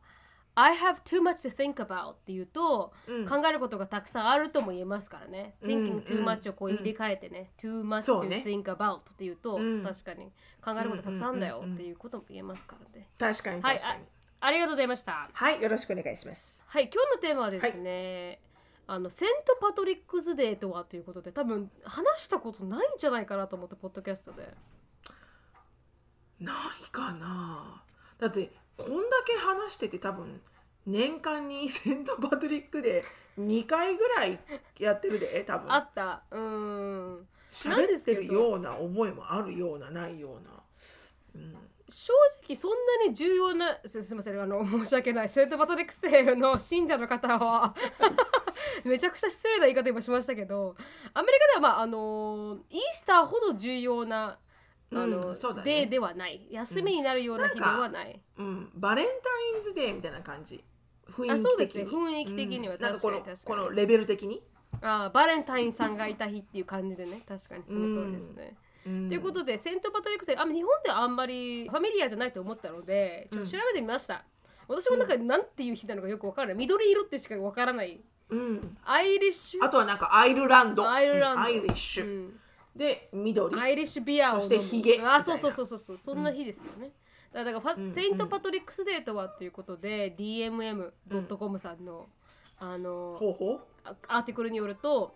I have too much to think about っていうと、考えることがたくさんあるとも言えますからね。thinking too much をこう入れ替えてね、too much そう to ね。think about っていうと、確かに考えることたくさんあるんだよっていうことも言えますからね。確かにはい確かに。あ、ありがとうございました。はい、よろしくお願いします。はい、今日のテーマはですね、あのセント・パトリックス・デーとはということで多分話したことないんじゃないかなと思ってポッドキャストで。ないかな。だってこんだけ話してて多分年間にセント・パトリックで2回ぐらいやってるで多分。あった。うーん。喋ってるような思いもあるようなないような正直そんなに重要なすすみませんあの 申し訳ない。セント・パトリックスデーの信者の方は めちゃくちゃ失礼な言い方今しましたけどアメリカではまああのイースターほど重要なあの、うんね。デーではない。休みになるような日ではない、うん、バレンタインズデーみたいな感じ。雰囲気的に。あそうですね。雰囲気的には確かに確かに。このレベル的に、あバレンタインさんがいた日っていう感じでね。確かにその通りですね、うん。ということでセント・パトリックデーあ日本ではあんまり familiar じゃないと思ったのでちょっと調べてみました、私もなんか何ていう日なのかよくわからない。緑色ってしかわからない。うん、 Irish。あとはなんかアイルランド。アイルランド。うん。アイリッシュ、うん。で緑。 Irish beer をそしてヒゲ。あそうそうそうそう。そうそんな日ですよね、だからファセイント・パトリックスデーとはということで DMM.com さんの、あのアーティクルによると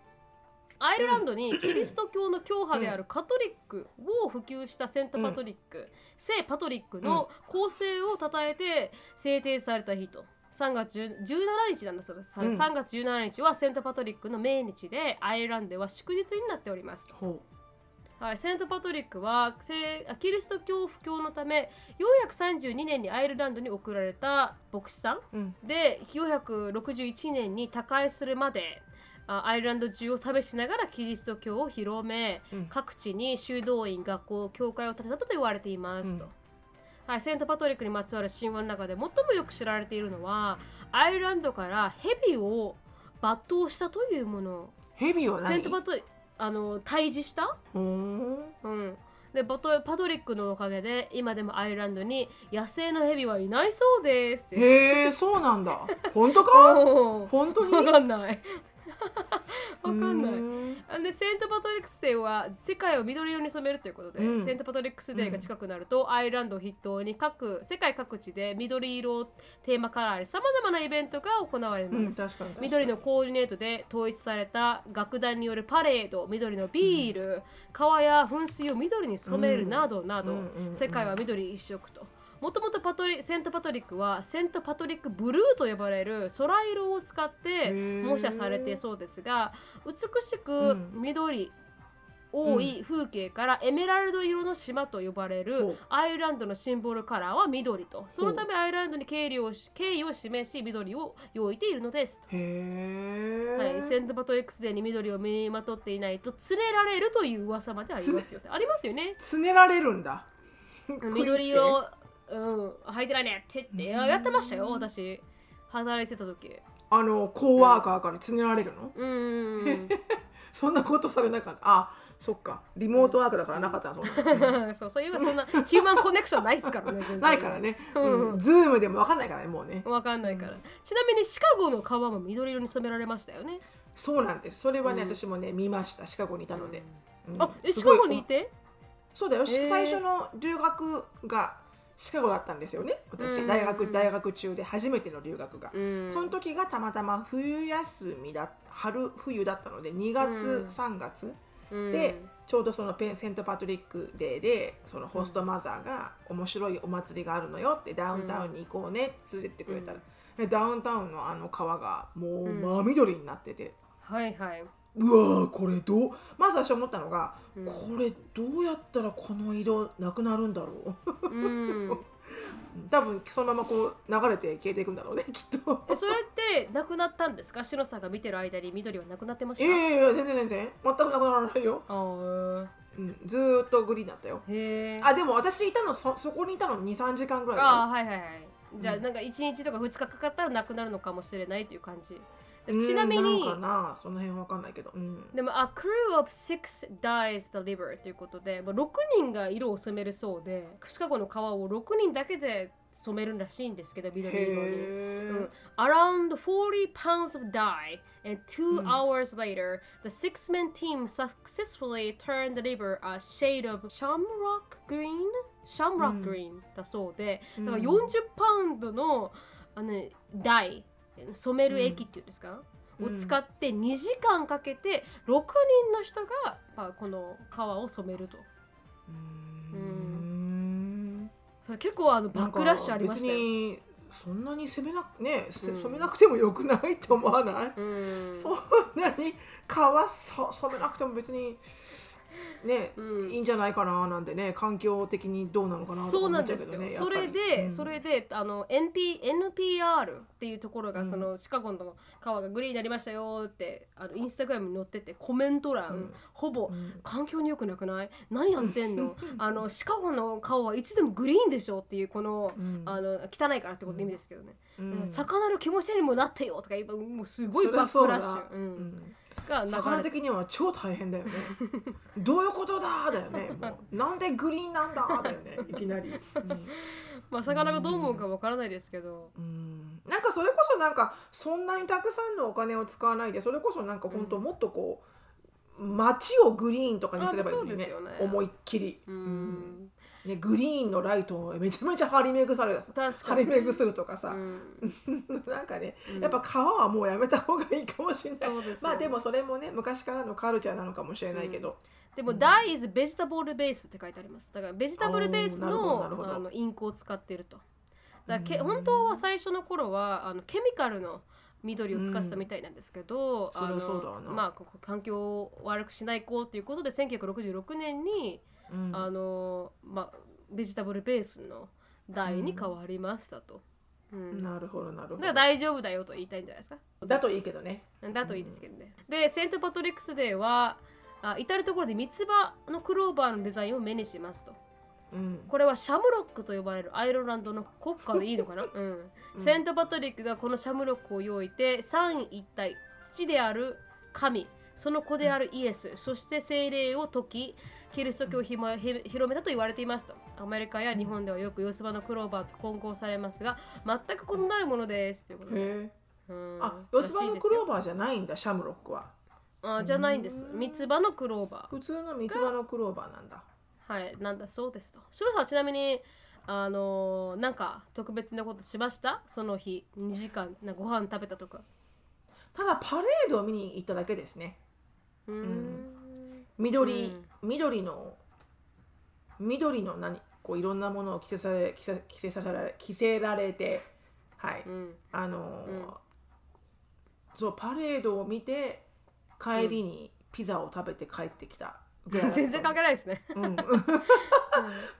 アイルランドにキリスト教の教派であるカトリックを普及したセント・パトリック、聖パトリックの構成を称えて制定された日と。3月10 17日なんだそうです、うん。3月17日はセント・パトリックの命日でアイルランドでは祝日になっております。はい、セント・パトリックはキリスト教布教のため432年にアイルランドに送られた牧師さんう、うん、で461年に他界するまであアイルランド中を旅しながらキリスト教を広め、うん。各地に修道院学校教会を建てたと言われていますと。うん。はい、セント・パトリックにまつわる神話の中で最もよく知られているのはアイルランドから蛇を抜刀したというもの。ヘビは何？セント・パトリあの退治した？うん、でパトパトリックのおかげで今でもアイルランドに野生のヘビはいないそうですって。へえそうなんだ本当か？本当に？わかんない。わかんない。うんでセント・パトリックスデーは世界を緑色に染めるということで、うん。セント・パトリックスデーが近くなると、アイルランドを筆頭に各世界各地で緑色をテーマカラーにさまざまなイベントが行われうん、ます。確かに確かに。緑のコーディネートで統一された楽団によるパレード緑のビール、川や噴水を緑に染めるなどなど、うんうんうん。世界は緑一色ともともとパトリセント・パトリックはセント・パトリック・ブルーと呼ばれる空色を使ってー。模写されてそうですが美しうくん。緑、多い風景からエメラルド色の島と呼ばれほるう。アイルランドのシンボルカラーは緑と。そのためアイルランドに敬意をし敬意を示し緑を置いているのですはい、セント・パトリックスデーに緑を身にまとっていないと連れられるという噂までありますよありますよね。つねられるんだ。緑色、うん、履いてないね。って。言ってやってましたよ私。働いてた時。あのコーワーカーからつねられるの、うーん。そんなことされなかった。あそっか。リモートワークだからなかったなそんな そうそういえばそんなヒューマンコネクションないですからねないからね、うん。うん、ズームでも分かんないからねもうね。わかんないから、ちなみにシカゴの川も緑色に染められましたよね、そうなんです。それはね、私もね見ました。シカゴにいたので、うん。あシカゴにいて？そうだよ、へー。最初の留学がシカゴだったんですよね私、うん。大学大学中で初めての留学が、うん。その時がたまたま冬休みだ春冬だったので2月、うん。3月うん。で、ちょうどそのペンセント・パトリックデーでそのホストマザーが面白いお祭りがあるのよってダウンタウンに行こうねって連れてってくれたら、でダウンタウンのあの川がもう真緑になってて、はいはいうわーこれどう？まず私思ったのが、うん。これどうやったらこの色なくなるんだろう？うん。多分そのままこう流れて消えていくんだろうね きっと。えそれってなくなったんですか？シノさんが見てる間に緑はなくなってましいたやいやいや全然全然。全くなくならないよ、あー。うん、ずーっとグリーンだったよ。へえあでも私いたのそそこにいたの23時間ぐらいあーはいはいはい。じゃあなんか1日とか2日かかったらなくなるのかもしれないという感じ。でちなみにうんなんかなその辺わかんないけど、うん、でも、A crew of six dies the liver ということで、まあ、6人が色を染めるそうで、シカゴの川を6人だけで染めるらしいんですけど、緑色に。へうえん、Around 40 pounds of dye, and two hours later, the six man team successfully turned the liver a shade of shamrock green? Shamrock green だそうで、だから40パウンドのあの、ダイ、染める液っていうんですか、を使って2時間かけて6人の人が、まあ、この革を染めると。うん。それ結構あのバックラッシュありましたよ。そんなに攻めなね、せうん。染めなくてもよくないって思わない、うん。そんなに皮そ染めなくても別にね、うん。いいんじゃないかななんてね環境的にどうなのかなとう思なんですよ。っちゃうけどねそれで、うん。それであの NP NPR っていうところが、そのシカゴの川がグリーンになりましたよってあのインスタグラムに載っててコメント欄、うん。ほぼ、うん。環境に良くなくない？何やってんの？あのシカゴの川はいつでもグリーンでしょっていうこの,、うん。あの汚いからってことの意味ですけどね、うん。魚の気持ちにもなってよとか言えばもうすごいバックラッシュ、ううんんが魚的には超大変だよね。どういうことだだよね。もうなんでグリーンなんだだよね。いきなり、う んまあ魚がどう思うかわからないですけど、うん。なんかそれこそなんかそんなにたくさんのお金を使わないでそれこそなんか本当もっとこう街をグリーンとかにすればいいね。ね。思いっきり、うんね、グリーンのライトをめちゃめちゃ張り巡される確か張りに、巡するとかさ、うん。なんかね、やっぱ川はもうやめた方がいいかもしれない。そうまあでもそれもね昔からのカルチャーなのかもしれないけど、でも、ダイ is vegetable base って書いてあります。だから、ベジタブルベースのあのインクを使っていると。だけ本当は最初の頃はあのケミカルの緑を使ってたみたいなんですけど、うん。そりゃそうだわなまあ、ここ環境を悪くしないこうっていうことで1966年に、うん。あのまあ、vegetable base の台に変わりましたと。うん。なるほどなるほど。だから大丈夫だよと言いたいんじゃないですか？だといいけどね。だといいですけどね。で、セント・パトリックス・デーは、あ至る所で三つ葉のクローバーのデザインを目にしますと。うん。これはシャムロックと呼ばれるアイルランドの国花でいいのかな、うん、セント・パトリックがこのシャムロックを用いて三位一体父である神その子であるイエス、そして精霊を解きキリスト教をひまひ広めたと言われていますと。アメリカや日本ではよく四つ葉のクローバーと混合されますが全く異なるものです。ということで、あ四つ葉のクローババーじゃないんだシャムロックは。ーあじゃないんです。三つ葉のクローバー。普通の三つ葉のクローバーなんだ。はい、なんだそうですと。シロさんちなみに、あのーなんか特別なことしました？その日、2時間、なご飯食べたとか。ただパレードを見に行っただけですねうーん。緑、緑の緑の何こういろんなものを着せされ着せ着せさせられ着せられてはい、うん。あのーうん。そうパレードを見て帰りにピザを食べて帰ってきた。全然関係ないですね。うん、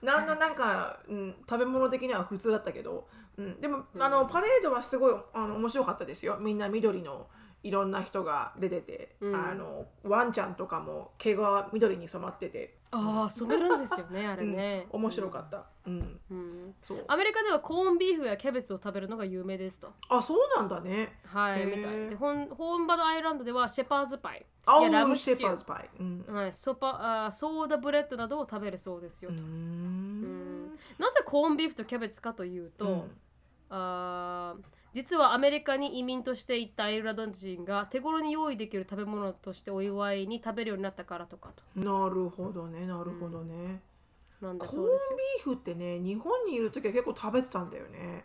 なんのなんか、うん、食べ物的には普通だったけど、うん、でも、あのパレードはすごいあの面白かったですよ。みんな緑のいろんな人が出てて、うん。あのワンちゃんとかも毛が緑に染まってて、ああ、染めるんですよね、あれね。面白かった、うん。うん。そう。アメリカではコーンビーフやキャベツを食べるのが有名ですと。あそうなんだね。はい、みたい。で本本場のアイルランドでは shepherd's pie。あいや lamb shepherd's pie、うん。はい、ソパあ soda bread などを食べるそうですよと。ん。なぜコーンビーフとキャベツかというと、うん。あー実はアメリカに移民として行ったアイルランド人が手頃に用意できる食べ物としてお祝いに食べるようになったからとかと。なるほどねなるほどね、なんだコーンそうです。よビーフってね日本にいる時は結構食べてたんだよね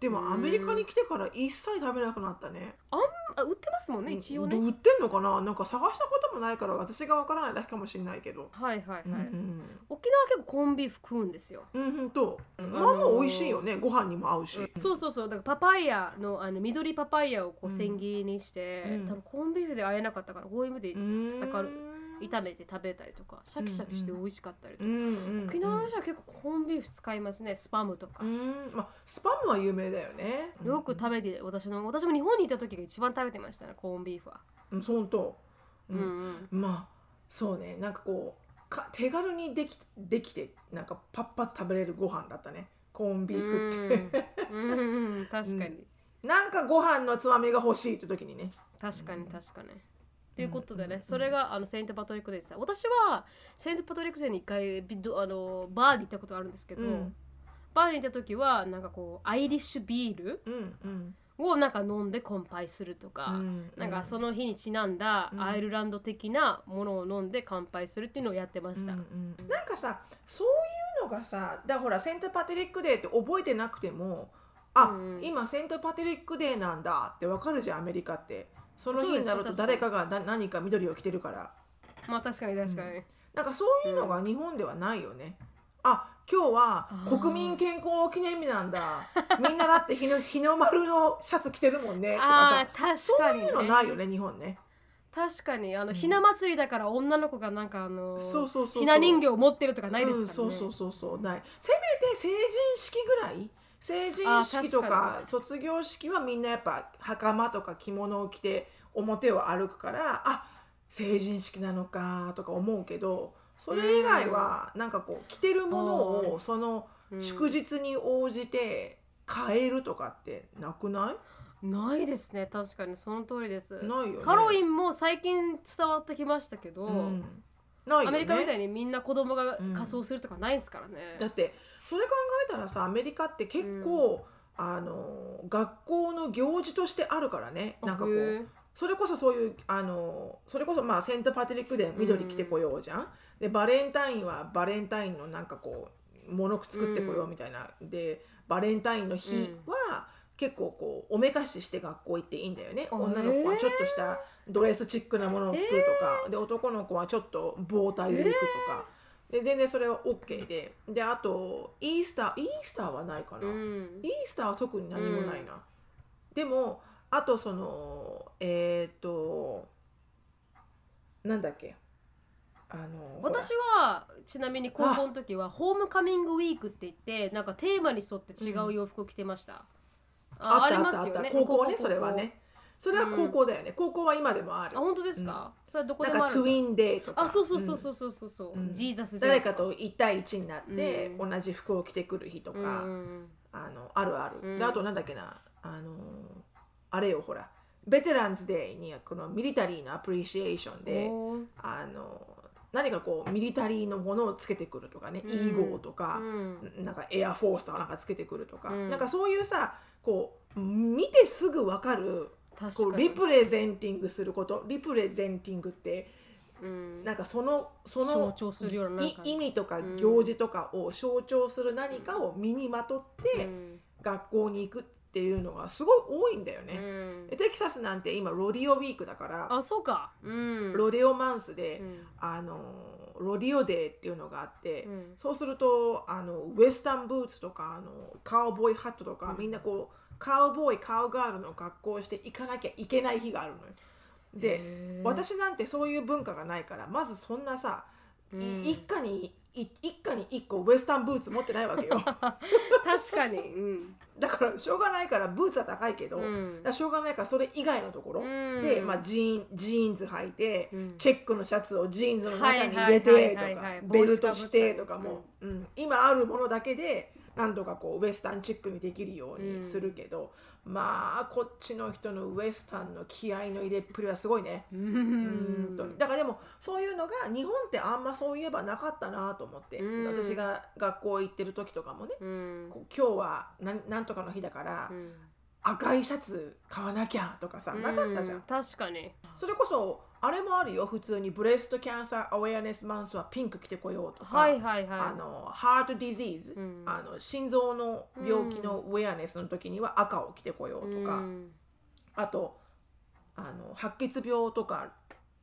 でもうん。アメリカに来てから一切食べなくなったね。あ売ってますもんね一応ね、うん売ってんのかな？なんか探したこともないから私がわからないだけかもしれないけど。はいはいはい、うん沖縄は結構コーンビーフ食うんですよ、うんうんと。ん。まあまあ美味しいよね。ご飯にも合うし。そうそうそう。だからパパイヤのあの緑パパイヤをこう千切りにして、うん。多分コーンビーフで会えなかったからこういう意味でう。ん戦う炒めて食べたりとかシャキシャキして美味しかったりとか、うんうん沖縄の人は結構コーンビーフ使いますねスパムとか。う、ん。まあスパムは有名だよね。よく食べて私の私も日本にいた時が一番食べてましたねコーンビーフは、うんそう。とうんうん。まあそうね。なんかこうか手軽にできできてなんかパッパッと食べれるご飯だったね。コーンビーフって。うん。うんうん確かに、なんかご飯のつまみが欲しいって時にね。確かに確かに。ということでね、それがあのセイント・パトリックデーでした。私はセイント・パトリックデーに一回ビドあのバーに行ったことあるんですけど、うん。バーに行った時はなんかこうアイリッシュビールうんうん。をなんか飲んで乾杯するとか、うんなんかその日にちなんだアイルランド的なものを飲んで乾杯するっていうのをやってました。うんうんなんかさそういうのがさだからほらセント・パトリックデーって覚えてなくてもあ、うん。今セント・パトリックデーなんだってわかるじゃんアメリカってその日になると誰かがだ何か緑を着てるから。まあ確かに確かに。なんかそういうのが日本ではないよね、あ今日は国民健康記念日なんだ。みんなだって日の 日の丸のシャツ着てるもんね。とああかさ。確かに、ね。そういうのないよね日本ね。確かにあの、ひな祭りだから女の子がなんかあのそうそうそうそう。ひな人形を持ってるとかないですからね、うん、そうそうそうそう。ない。せめて成人式ぐらい成人式とか卒業式はみんなやっぱ袴とか着物を着て表を歩くからあ成人式なのかとか思うけどそれ以外はなんかこう着てるものうをそのうん。祝日に応じて変えるとかってなくない？ないですね。確かにその通りです。ないよね。ハロウィンも最近伝わってきましたけど、うん。ないよね。アメリカみたいにみんな子供が仮装するとかないですからね、だってそれ考えたらさアメリカって結構、あの学校の行事としてあるからね。なんかこへうえ。それこそそういうあのそれこそまあセント・パトリックで緑着てこようじゃん、でバレンタインはバレンタインのなんかこうもの作ってこようみたいな、でバレンタインの日は、結構こうおめかしして学校行っていいんだよね。あ女の子はちょっとしたドレスチックなものを着るとか、で男の子はちょっと棒体で行くとか、で全然それは OK で。であとイースターイースターはないかな、うん。イースターは特に何もないな、でもあとそのえっ、となんだっけ。あの私はちなみに高校の時はホームカミングウィークって言ってなんかテーマに沿って違う洋服を着てました、あったありったあった。高校ねそれはねそれは高校だよね、高校は今でもある。あ本当ですか、それはどこでもあるんだ。かトゥインデーとか。あそうそうそううんそうそうそう。そう、うん。ジーザス誰か。と1対1になって、う同じ服を着てくる日とか、うん。あのあるある、うん。であとなんだっけなあのあれよほら。ベテランズデーにこのミリタリーのアプリシエーションであの何かこうミリタリーのものをつけてくるとかね、うん。イーゴーとか、うん。なんかエアフォースとかなんかつけてくるとか、うん。なんかそういうさこう見てすぐ分かるこうリプレゼンティングすること。リプレゼンティングってうん。なんかそのその意味とかうん。行事とかを象徴する何かを身にまとってうん。学校に行くっていうのがすごい多いんだようね。ん。でテキサスなんて今ロディオウィークだからあそうか。うん。ロディオマンスで、うん。あのロディオデーっていうのがあって、うん。そうするとあのウエスタンブーツとかあのカウボーイハットとか、みんなこうカウボーイカウガールの格好をして行かなきゃいけない日があるのよ。で私なんてそういう文化がないからまずそんなさ、いうん。一家にい一家に一個ウエスタンブーツ持ってないわけよ。確かに。うん。だからしょうがないからブーツは高いけど、うん。しょうがないからそれ以外のところ、うん。で、まあ、ジーンジーンズ履いて、うん。チェックのシャツをジーンズの中に入れはいてとかベルトしてとかも、うん。今あるものだけでなんとかこうウエスタンチックにできるようにするけど、まあこっちの人のウエスタンの気合の入れっぷりはすごいね。ううん。だからでもそういうのが日本ってあんまそういえばなかったなと思って、うん私が学校行ってる時とかもね、うん。今日はなんとかの日だから、うん。赤いシャツ買わなきゃとかさ、なかったじゃん。う確かに。それこそあれもあるよ。普通にブレストキャンサーアウェアネスマンスはピンク着てこようとか、はいはいはい。あのハートディジーズ、うん。あの心臓の病気のウェアネスの時には赤を着てこようとか、うん。あとあの白血病とか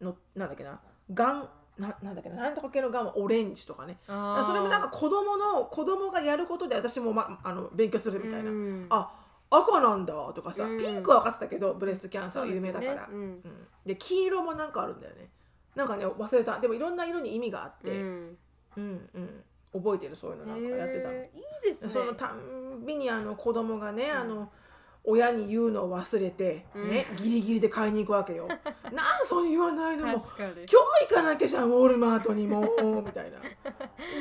のなんだっけな。がんななんだっけな。なんとか系のがんはオレンジとかね。それもなんか子供の子供がやることで私も、ま、あの勉強するみたいな、うん。あ赤なんだとかさ、うん。ピンクは分かってたけどブレストキャンサーは有名だからそうですよね。うん。うん。で黄色もなんかあるんだよね。なんかね忘れた。でもいろんな色に意味があって、ううんんうん。覚えてるそういうのなんかやってたの、へーいいですね。そのたんびにあの子供がね、あの親に言うのを忘れて、ねギリギリで買いに行くわけよ。なんそう言わないのも今日行かなきゃじゃんウォールマートにもみたいな。ウ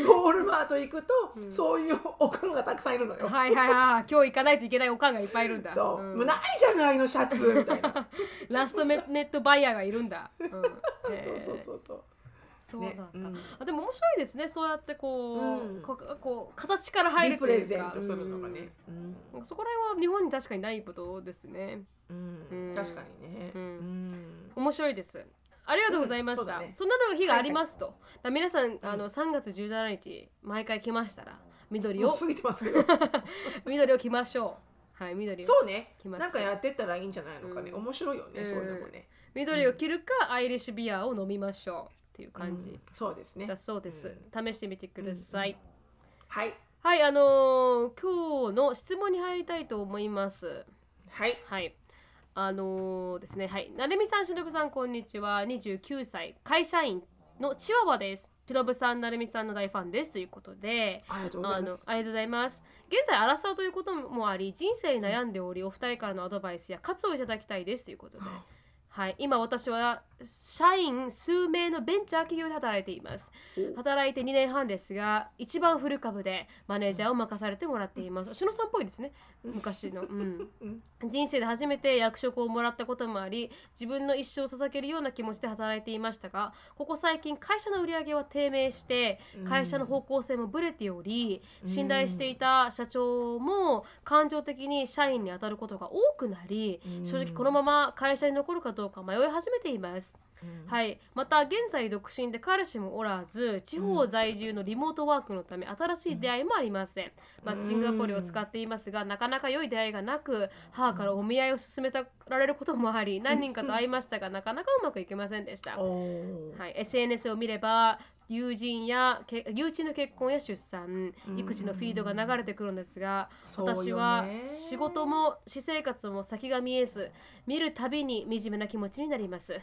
ォールマート行くと、そういうおかんがたくさんいるのよ、はいはいはい。今日行かないといけないおかんがいっぱいいるんだ。そう、ん。もうないじゃないのシャツみたいな。ラストネットバイヤーがいるんだ、うん、そうそうそうそうそうだった、ねうん。あでも面白いですね。そうやってこう,、うん。ここう形から入るとリプレいうかゼントするのがね、そこら辺は日本に確かにないことですね。うん。うん。確かにね、うん。うん。面白いです。ありがとうございました、うん。そね。そんなの日がありますと、だから皆さんあの3月17日毎回来ましたら緑を。過ぎてますけど。緑を着ましょう。はい緑をそうね。なんかやってったらいいんじゃないのかね、うん面白いよね、うん。そういうのもね。緑を着るか、アイリッシュビアを飲みましょうっていう感じうんそうですね。だそうです、試してみてください、はい。はいあのー今日の質問に入りたいと思います。はい。はい。あのーですね。はい。なるみさんしのぶさんこんにちは。29歳会社員のチワワです。しのぶさんなるみさんの大ファンですということで。ありがとうございます。ありがとうございます。現在争うということもあり人生に悩んでおりお二人からのアドバイスや活をいただきたいですということで。はい、今私は社員数名のベンチャー企業で働いています。働いて2年半ですが一番フル株でマネージャーを任されてもらっています。篠さんっぽいですね。昔の、うん、人生で初めて役職をもらったこともあり自分の一生を捧げるような気持ちで働いていましたがここ最近会社の売り上げは低迷して会社の方向性もブレており信頼していた社長も感情的に社員に当たることが多くなり正直このまま会社に残るかどうか迷い始めています。はい、また現在独身で彼氏もおらず地方在住のリモートワークのため新しい出会いもありません、マッチングアプリを使っていますがなかなか良い出会いがなく母からお見合いを勧めたられることもあり 何人かと会いましたがなかなかうまくいきませんでした、はい、SNS を見れば友人やけ友人の結婚や出産育児のフィードが流れてくるんですが、私は仕事も私生活も先が見えず見るたびに惨めな気持ちになります。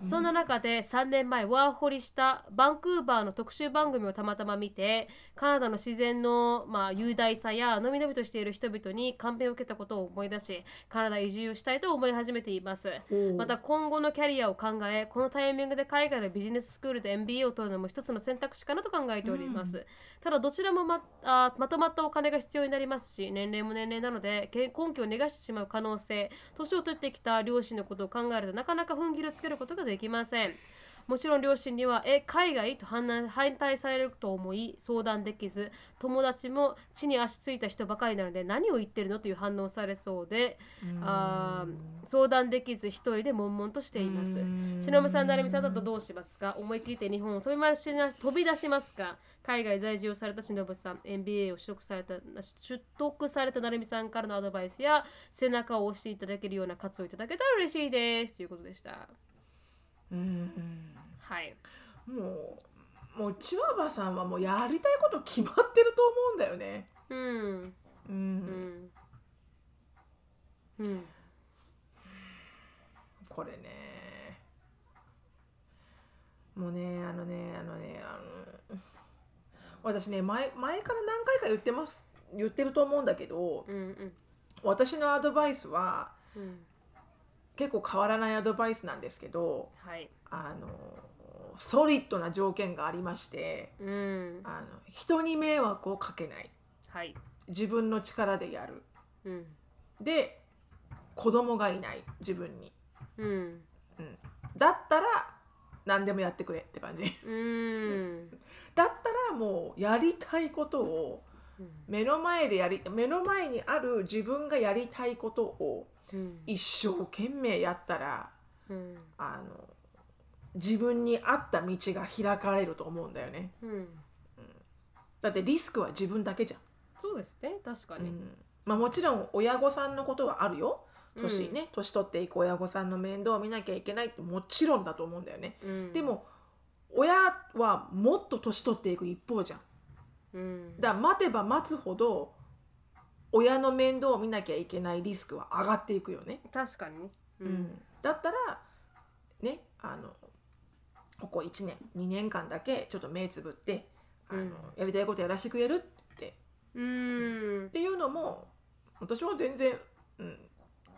そんな中で3年前ワーホリしたバンクーバーの特集番組をたまたま見てカナダの自然の、まあ、雄大さやのびのびとしている人々に感銘を受けたことを思い出しカナダ移住をしたいと思い始めています。おまた今後のキャリアを考えこのタイミングで海外のビジネススクールで MBA を取るのも一つの選択肢かなと考えております、ただどちらもまあまとまったお金が必要になりますし年齢も年齢なのでけ根拠を逃がしてしまう可能性年を取ってきた両親のことを考えるとなかなか踏ん切りをつけることができません。もちろん両親にはえ海外と反対されると思い相談できず友達も地に足ついた人ばかりなので何を言ってるのという反応をされそうであー相談できず一人で悶々としています。忍さん成美さんだとどうしますか？思い切って日本を飛び回しな飛び出しますか？海外在住をされた忍さん MBA を取得された取得された成美さんからのアドバイスや背中を押していただけるような活をいただけたら嬉しいです。ということでしたうんはい。もうもうチワワさんはもうやりたいこと決まってると思うんだよね。うんうん。うん。うん。これね。もうねあのねあのねあの私ね前前から何回か言ってます言ってると思うんだけどうんうん。私のアドバイスはうん結構変わらないアドバイスなんですけどはい。あのソリッドな条件がありましてうん。あの人に迷惑をかけない。はい。自分の力でやる。うん。で子供がいない。自分に、うん。うん、だったら何でもやってくれって感じ。うん。だったらもうやりたいことを目の前でやり目の前にある自分がやりたいことをうん一生懸命やったらうん。あの自分に合った道が開かれると思うんだよね。うん。だってリスクは自分だけじゃん。そうですね確かに。うん。まあ、もちろん親御さんのことはあるよ。年ね、年取っていく親御さんの面倒を見なきゃいけないってもちろんだと思うんだよね、うん。でも親はもっと年取っていく一方じゃん。うん。だから待てば待つほど親の面倒を見なきゃいけないリスクは上がっていくよね、確かにね。ううん。だったらねあのここ1年2年間だけちょっと目つぶってあの、うん。やりたいことやらせてくれるって。うん。っていうのも私は全然、うん、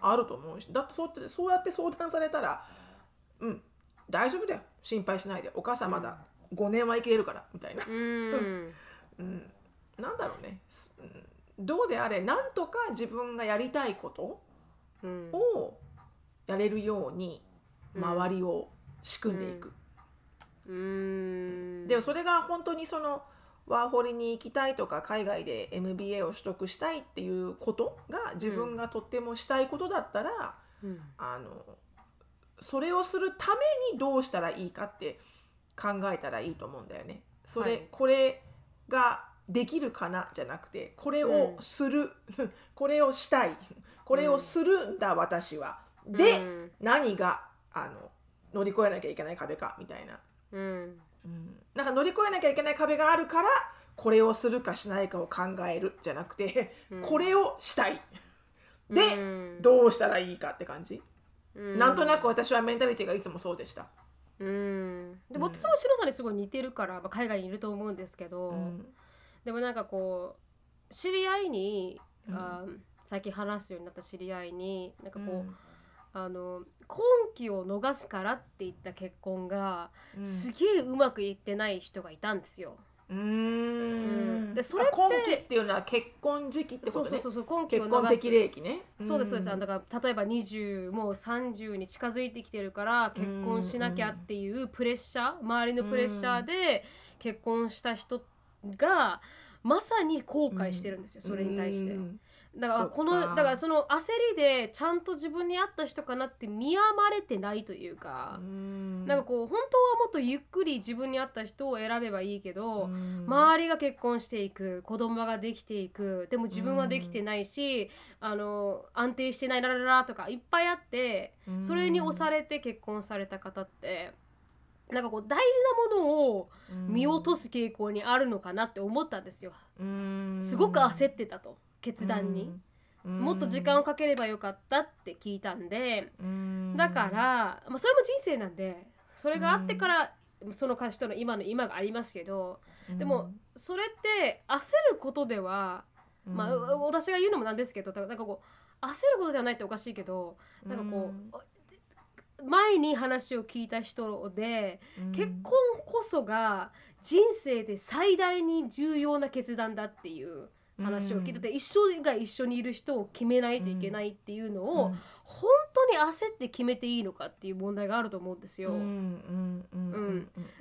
あると思うしだってそうやってそうやって相談されたらうん大丈夫だよ。心配しないで。お母さんまだ5年は生きれるからみたいな、うん。うん、なんだろうね、すうん、どうであれなんとか自分がやりたいことうん。をやれるようにうん。周りを仕組んでいく、うん。でもそれが本当にそのワーホリに行きたいとか海外で MBA を取得したいっていうことが自分がとってもしたいことだったら、うん。あのそれをするためにどうしたらいいかって考えたらいいと思うんだよね。それ、はい。これができるかな？じゃなくてこれをする、これをしたい。これをするんだ、私は。で、うん。何があの乗り越えなきゃいけない壁かみたいな。うん。うん。なんか乗り越えなきゃいけない壁があるからこれをするかしないかを考えるじゃなくて、うん。これをしたい。で、うん。どうしたらいいかって感じ、うん。なんとなく私はメンタリティがいつもそうでした、うん。でも私もシロさんにすごい似てるから、まあ、海外にいると思うんですけど、うんでもなんかこう知り合いに、うん。あー最近話すようになった知り合いになんかこう、うん。あの婚期を逃すからって言った結婚が、うん。すげえうまくいってない人がいたんですよ。うん。ん。でそれってあ今期っていうのは結婚時期ってことね。そうそうそうそう婚期を逃す。期ね。そうですそうです、んだから例えば20もう30に近づいてきてるから結婚しなきゃっていうプレッシャー周りのプレッシャーで結婚した人がまさに後悔してるんですよ、それに対して。うん。だからこのだからその焦りでちゃんと自分に合った人かなって見余れてないというか、うん。なんかこう本当はもっとゆっくり自分に合った人を選べばいいけど、うん。周りが結婚していく子供ができていくでも自分はできてないし、あの安定してないララララとかいっぱいあってうん。それに押されて結婚された方ってなんかこう大事なものを見落とす傾向にあるのかなって思ったんですよ。うん。すごく焦ってたと決断に。うん。もっと時間をかければよかったって聞いたんでうん。だから、まあ、それも人生なんでそれがあってからその人の今の今がありますけどでもそれって焦ることでは、まあ、う私が言うのもなんですけどだからなんかこう焦ることじゃないっておかしいけどなんかこう、前に話を聞いた人で、結婚こそが人生で最大に重要な決断だっていう話を聞いてて、一生が一緒にいる人を決めないといけないっていうのを、本当に焦って決めていいのかっていう問題があると思うんですよ。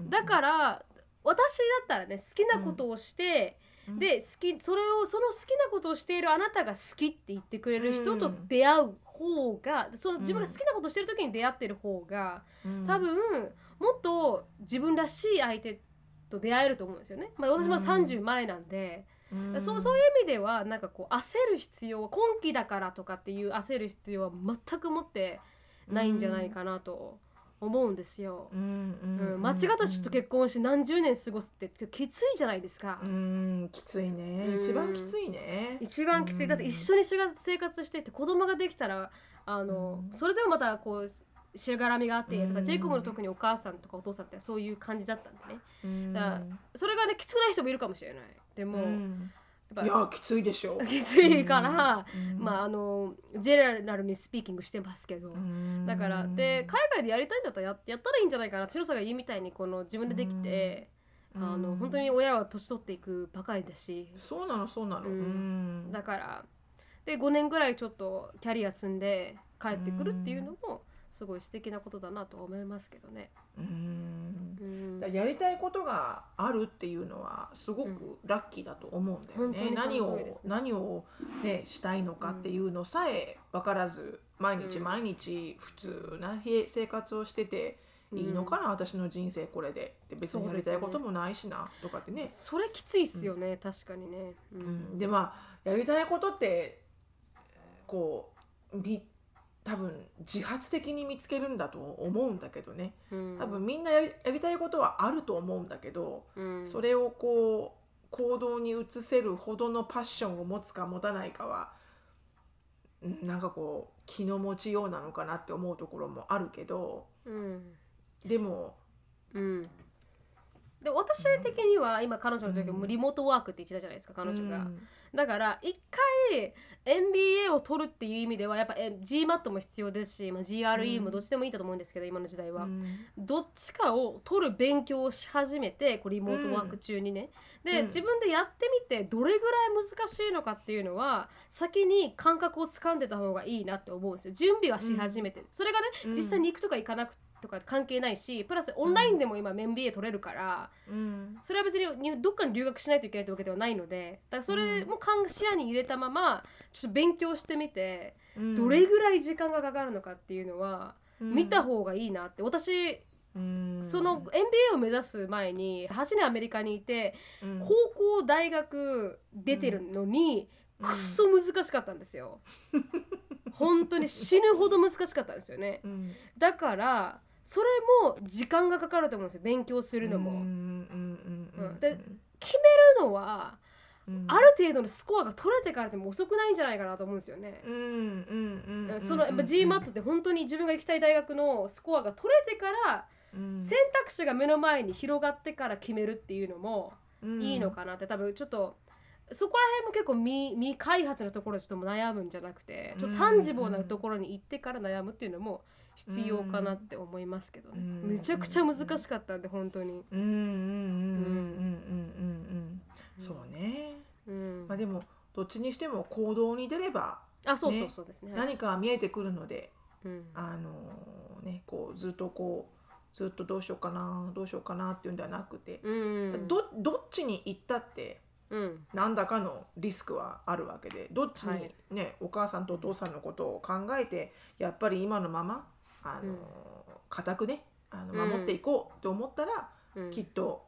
だから私だったらね好きなことをして、で好きそれをその好きなことをしているあなたが好きって言ってくれる人と出会う方が、その自分が好きなことをしてる時に出会ってる方が、多分もっと自分らしい相手と出会えると思うんですよね。まあ、私も30前なんで、そうそういう意味ではなんかこう焦る必要は今期だからとかっていう焦る必要は全く持ってないんじゃないかなと思うんですよ。うん間違った人と結婚して何十年過ごすってきついじゃないですか。うんきついね、うん。一番きついね。一番きつい。だって一緒に生活してて子供ができたらあの、うん。それでもまたこうしがらみがあってとか、うん。ジェイコブの特にお母さんとかお父さんってそういう感じだったんでね。うん。だからそれがねきつくない人もいるかもしれない。でも、うんいやきついでしょ。ぱ きついから、うん。まああのジェネラルにスピーキングしてますけど、うん。だからで海外でやりたいんだったらややったらいいんじゃないかな白さんが言うみたいにこの自分でできて、うん。あの本当に親は年取っていくばかりだし、そうなのそうなの、だからで5年ぐらいちょっとキャリア積んで帰ってくるっていうのもすごい素敵なことだなと思いますけどね。うんうんだやりたいことがあるっていうのはすごくラッキーだと思うんだよね。本当に何を何を、ね、したいのかっていうのさえ分からず毎日うん。毎日普通なへ生活をしてていいのかな、私の人生これで。で別にやりたいこともないしな、とかってね。それきついっすよね、確かにね。ううん、でまあやりたいことってこうみ多分自発的に見つけるんだと思うんだけどね。うん。多分みんなやりやりたいことはあると思うんだけど、うん。それをこう行動に移せるほどのパッションを持つか持たないかはうんなんかこう気の持ちようなのかなって思うところもあるけど。うん。でもうんで私的には今彼女の時もリモートワークって言ってたじゃないですか彼女が、うん。だから一回 MBA を取るっていう意味ではやっぱえ GMAT も必要ですし、まあ、GRE もどっちでもいいと思うんですけど、今の時代は、うん。どっちかを取る勉強をし始めてこうリモートワーク中にね、で、うん。自分でやってみてどれぐらい難しいのかっていうのは先に感覚をつかんでた方がいいなって思うんですよ。準備はし始めて、それがね、うん実際に行くとか行かなくとか関係ないしプラスオンラインでも今 MBA 取れるから、うん。それは別ににどっかに留学しないといけないってわけではないのでだからそれも考視野に入れたままちょっと勉強してみて、うん。どれぐらい時間がかかるのかっていうのはうん。見た方がいいなって。私うん。その MBA を目指す前に8年アメリカにいてうん。高校大学出てるのにうん。くっそ難しかったんですよ。本当に死ぬほど難しかったんですよね。うん。だからそれも時間がかかると思うんですよ勉強するのも。で決めるのはうん。ある程度のスコアが取れてからでも遅くないんじゃないかなと思うんですよね。その GMAT って本当に自分が行きたい大学のスコアが取れてからうん。選択肢が目の前に広がってから決めるっていうのもうん。いいのかなって。多分ちょっとそこら辺も結構未未開発のところでちょっと悩むんじゃなくてちょっとタンジボーなところに行ってから悩むっていうのも必要かなって思いますけどね。うん。めちゃくちゃ難しかったんで本当に。うんうんうんうんうんうんうんそうねうんまあでもどっちにしても行動に出ればあそうそうそうですね。何か見えてくるのでうんあのねこうずっとこうずっとどうしようかなどうしようかなっていうんではなくて、うんどどっちに行ったってうん。何らかのリスクはあるわけでどっちにはい。ね、お母さんとお父さんのことを考えてやっぱり今のままあの、うん固くねあのうん。守っていこうって思ったら、うん。きっと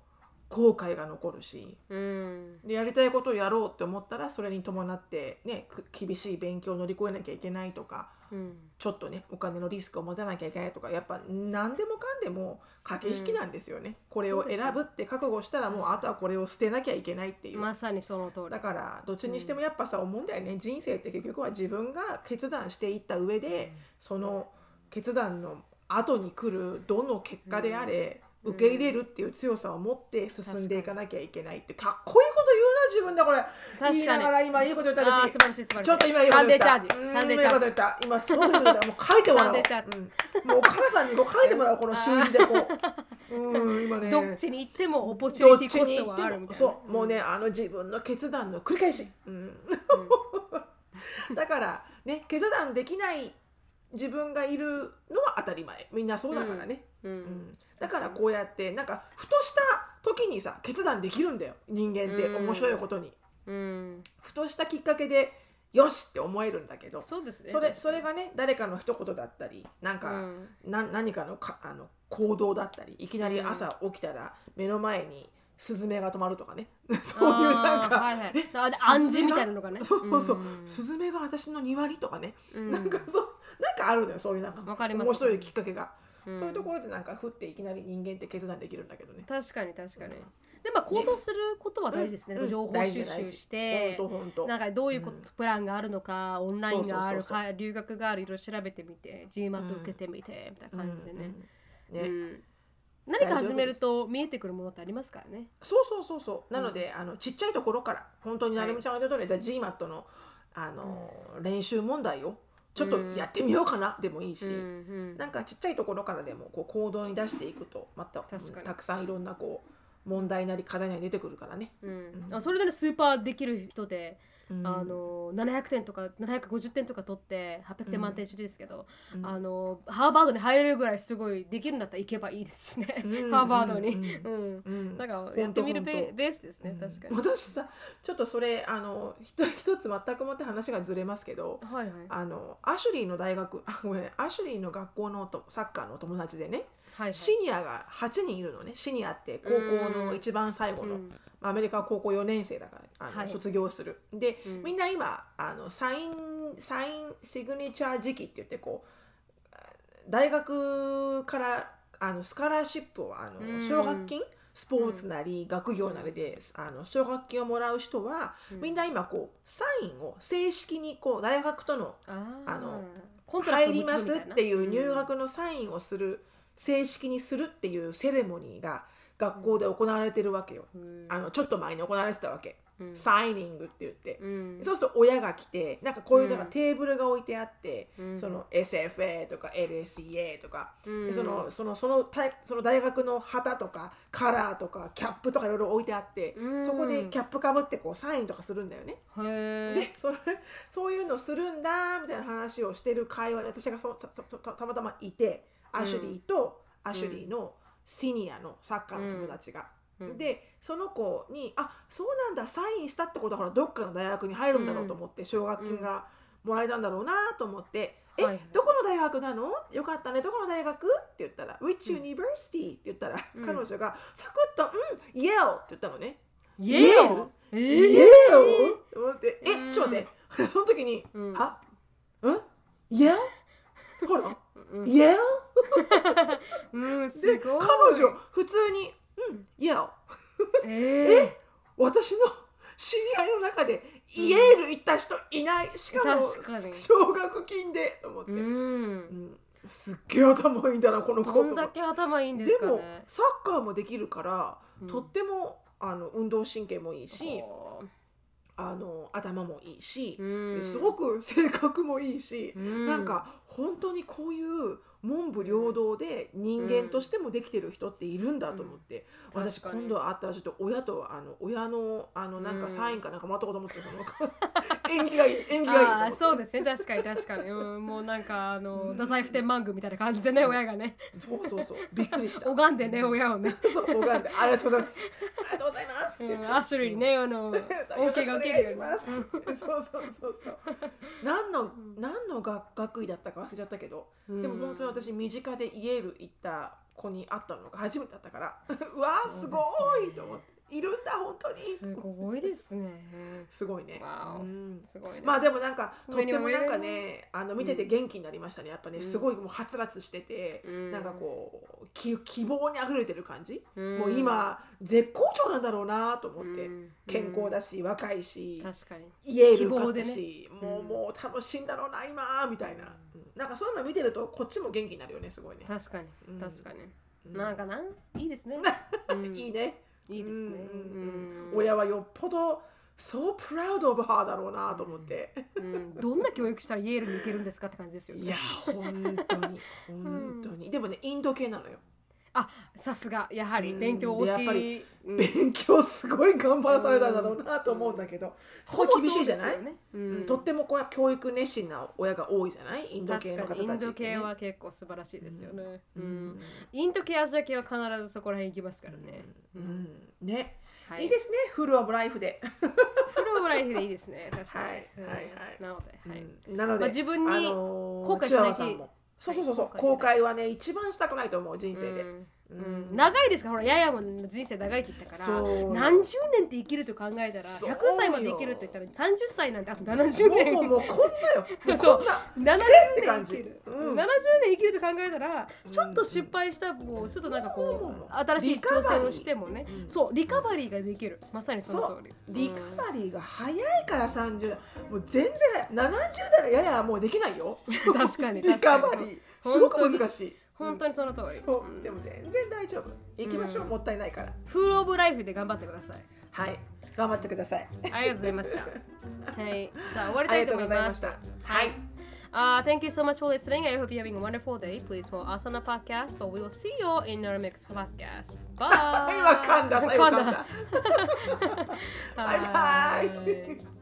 後悔が残るし。うん。でやりたいことをやろうって思ったらそれに伴って、ね、く厳しい勉強を乗り越えなきゃいけないとかうん。ちょっとねお金のリスクを持たなきゃいけないとかやっぱ何でもかんでも駆け引きなんですよね、これを選ぶって覚悟したらもうあとはこれを捨てなきゃいけないっていう。まさにその通り。だ。からどっちにしてもやっぱさ思うんだよね、人生って結局は自分が決断していった上で、その決断の後に来るどの結果であれ、うん。受け入れるっていう強さを持って進んでいかなきゃいけないってかっこいいこと言うな自分でこれ。確かに。言いながら今いいこと言った私。素晴らしい素晴らしい。ちょっと今いいことサンデ言ったーチャージ。うんサンデーチャージ。今すごいこと言った。もう書いてもらおう、うん。もうお母さんにこう書いてもらおうこの習字でこう。うん今ね。どっちに行ってもオポチュニティコストはあるみたいな。もそう。もうね、あの自分の決断の繰り返し、うん。だからね決断できない自分がいるのは当たり前。みんなそうだからね、うん。ううん。んだからこうやってなんかふとした時にさ決断できるんだよ人間ってうん。面白いことに、うん。ふとしたきっかけでよしって思えるんだけどそうですね。それそれがね誰かの一言だったりなんか、うん。な何かのかあの行動だったりいきなり朝起きたら目の前にスズメが止まるとかね。そういうなんか、暗示みたいなのがね。そうそうそう、うん。スズメが私の庭にとかね、うん。なんかそうなんかあるのよそういうなんか。わかります。面白いきっかけが、うん。そういうところでなんか降っていきなり人間って決断できるんだけどね。確かに確かに。でまあ行動することは大事ですね。うん。情報収集して。本当本当。なんかどういうこと、うん。プランがあるのかオンラインがあるか留学があるいろいろ調べてみて GMAT 受けてみて、みたいな感じでね,、うんうん。ね。うん何か始めると見えてくるものってありますからね。そうそうそうそう。なので、あのちっちゃいところから本当になるみちゃんが言った通り、じゃあ GMAT のあの、練習問題をちょっとやってみようかなでもいいし、うんうん。なんかちっちゃいところからでもこう行動に出していくとまたたくさんいろんなこう問題なり課題なり出てくるからね。うん。あそれでねスーパーできる人で、うん。あの700点とか750点とか取って800点満点中ですけど、あのハーバードに入れるぐらいすごいできるんだったら行けばいいですしね、うん。ハーバードに。うん。うん。うん。だからやってみるベベースですね、確かに。私さちょっとそれあのひと 一つ全くもって話がずれますけどはいはい。あのアシュリーの大学あごめん。アシュリーの学校のとサッカーのお友達でねはいはい、シニアが8人いるのね。シニアって高校の一番最後の、うんアメリカは高校4年生だからあの、はい。卒業する。で、うん。みんな今あのサインサイン signature 時期って言ってこう大学からあの scholarship をあのうん。奨学金スポーツなり学業なりで、あの奨学金をもらう人は、みんな今こうサインを正式にこう大学とのあの contract 入りますっていう入学のサインをする、正式にするっていうセレモニーが学校で行われてるわけよ。うん。あのちょっと前に行われてたわけ。うん。 signing って言って。うん。そうすると親が来てなんかこういうなんかうん。テーブルが置いてあって、うん。その SFA とか LSCA とか、そのそのその大その大学の旗とかカラーとかキャップとかいろいろ置いてあって、うん。そこでキャップかぶってこうサインとかするんだよね。へでそれそういうのするんだみたいな話をしてる会話で私がそそそたたまたまいてアシュリーとアシュリーのシニアのサッカーの友達が。うん。でその子に「あそうなんだサインしたってことはほらどっかの大学に入るんだろうと思って奨学金がもらえたんだろうなと思って「はいはい。えどこの大学なの？よかったね。どこの大学?」って言ったら「Which University?」って言ったら、うん。彼女がサクッと「うん Yale」って言ったのね。イエールえイエー？ールと思って、え、うんちょっと待って、その時に、うん。は？うん？イエールほら、うん。イエールうんすで、彼ごい。女、普通に、うん、イエー。ルえ？ー私の知り合いの中でイエール行った人いない、しかも確かに。奨学金でと思って、うん。うん。すっげえ頭いいんだなこの子どんだけ頭いいんですかでもねサッカーもできるから、とってもあの運動神経もいいしほうあの頭もいいし、うん。すごく性格もいいし、うん。なんか本当にこういう文武両道で人間としてもできてる人っているんだと思って、うん。私今度会ったらちょっと親とあの親のあのなんかサインかなんかもらったこと思ってその縁起がいい縁起がいいと思って。ああそうですね。確かに確かに、うん、もうなんかあの太宰府天満宮みたいな感じでね親がね。そうそうそう。びっくりした。拝んでね親をね、そう拝んで。ありがとうございます。ありがとうございますって言って。うん、アシュリーにねあの恩 そうよろしくお恵が受け願いしるようにます。そうそうそうそう。何の何の学学位だったか忘れちゃったけど、でも本当に私身近でイエール行った子に会ったのが初めてだったから、うわーすごいと思って。いるんだ本当に。すごいですね。すごいね。すごいねまあでもなんかとってもなんか上ねあの見てて元気になりましたね。やっぱねすごいもうはつらつしてて、うん。なんかこうき希望にあふれてる感じ、うん。もう今絶好調なんだろうなと思って、うん。健康だし若いし、確かに。イエール受かったし、ね。もう、うん。もう楽しいんだろうな今みたいな、うん。なんかそういうの見てるとこっちも元気になるよねすごいね、確かに。うん。確かに、なんかないいですね、う んいいねいいですね、うんうんうん。うん。親はよっぽど so proud of her だろうなと思って、うん、どんな教育したらイエールに行けるんですかって感じですよね。いや本当に本当に、でもねインド系なのよあさすが。やはりうん。勉強をし、っぱりうん。勉強すごい頑張らされたんだろうなと思うんだけど、すごい厳しいじゃない、ね。うん。うん。とってもこう教育熱心な親が多いじゃない？インド系の方たちってね、ド系は結構素晴らしいですよね、うん。うん。インド系アジア系は必ずそこら辺行きますからね、うん。ね、はい。い、いですねフルオブライフで、フルオブライフでいいですね確かに、はい。うんはい。はいなので、はい。うん。なので、まあ自分にあのー後悔しないチワワさんもそうそうそうそう、はい後悔はね一番したくないと思う人生で、うんうん。長いですからほらややも人生長いって言ったから何十年って生きると考えたらそう100歳まで生きるって言ったら30歳なんてあと70年もうもうこんなよ。そう。こんな70て年生きる、うん。70年生きると考えたらちょっと失敗したもうちょっとなんかこう新しい挑戦をしてもね。そうリカバリーができる。まさにその通り。リカバリーが早いから30代もう全然70代ややもうできないよ。確かにリカバ確かにリーすごく難しい本当にその通り。そう。うん。でも全然大丈夫。行きましょう、もったいないから。フールオブライフで頑張ってください。はい。頑張ってください。ありがとうございました。はい。じゃあ終わりたいと思います。ありがとうございました。はい。Uh, thank you so much for listening. I hope you're having a wonderful day. Please follow us on the podcast, but we will see you in our next podcast. Bye. はい、わかんだ、最後噛んだ。バイバイ。はい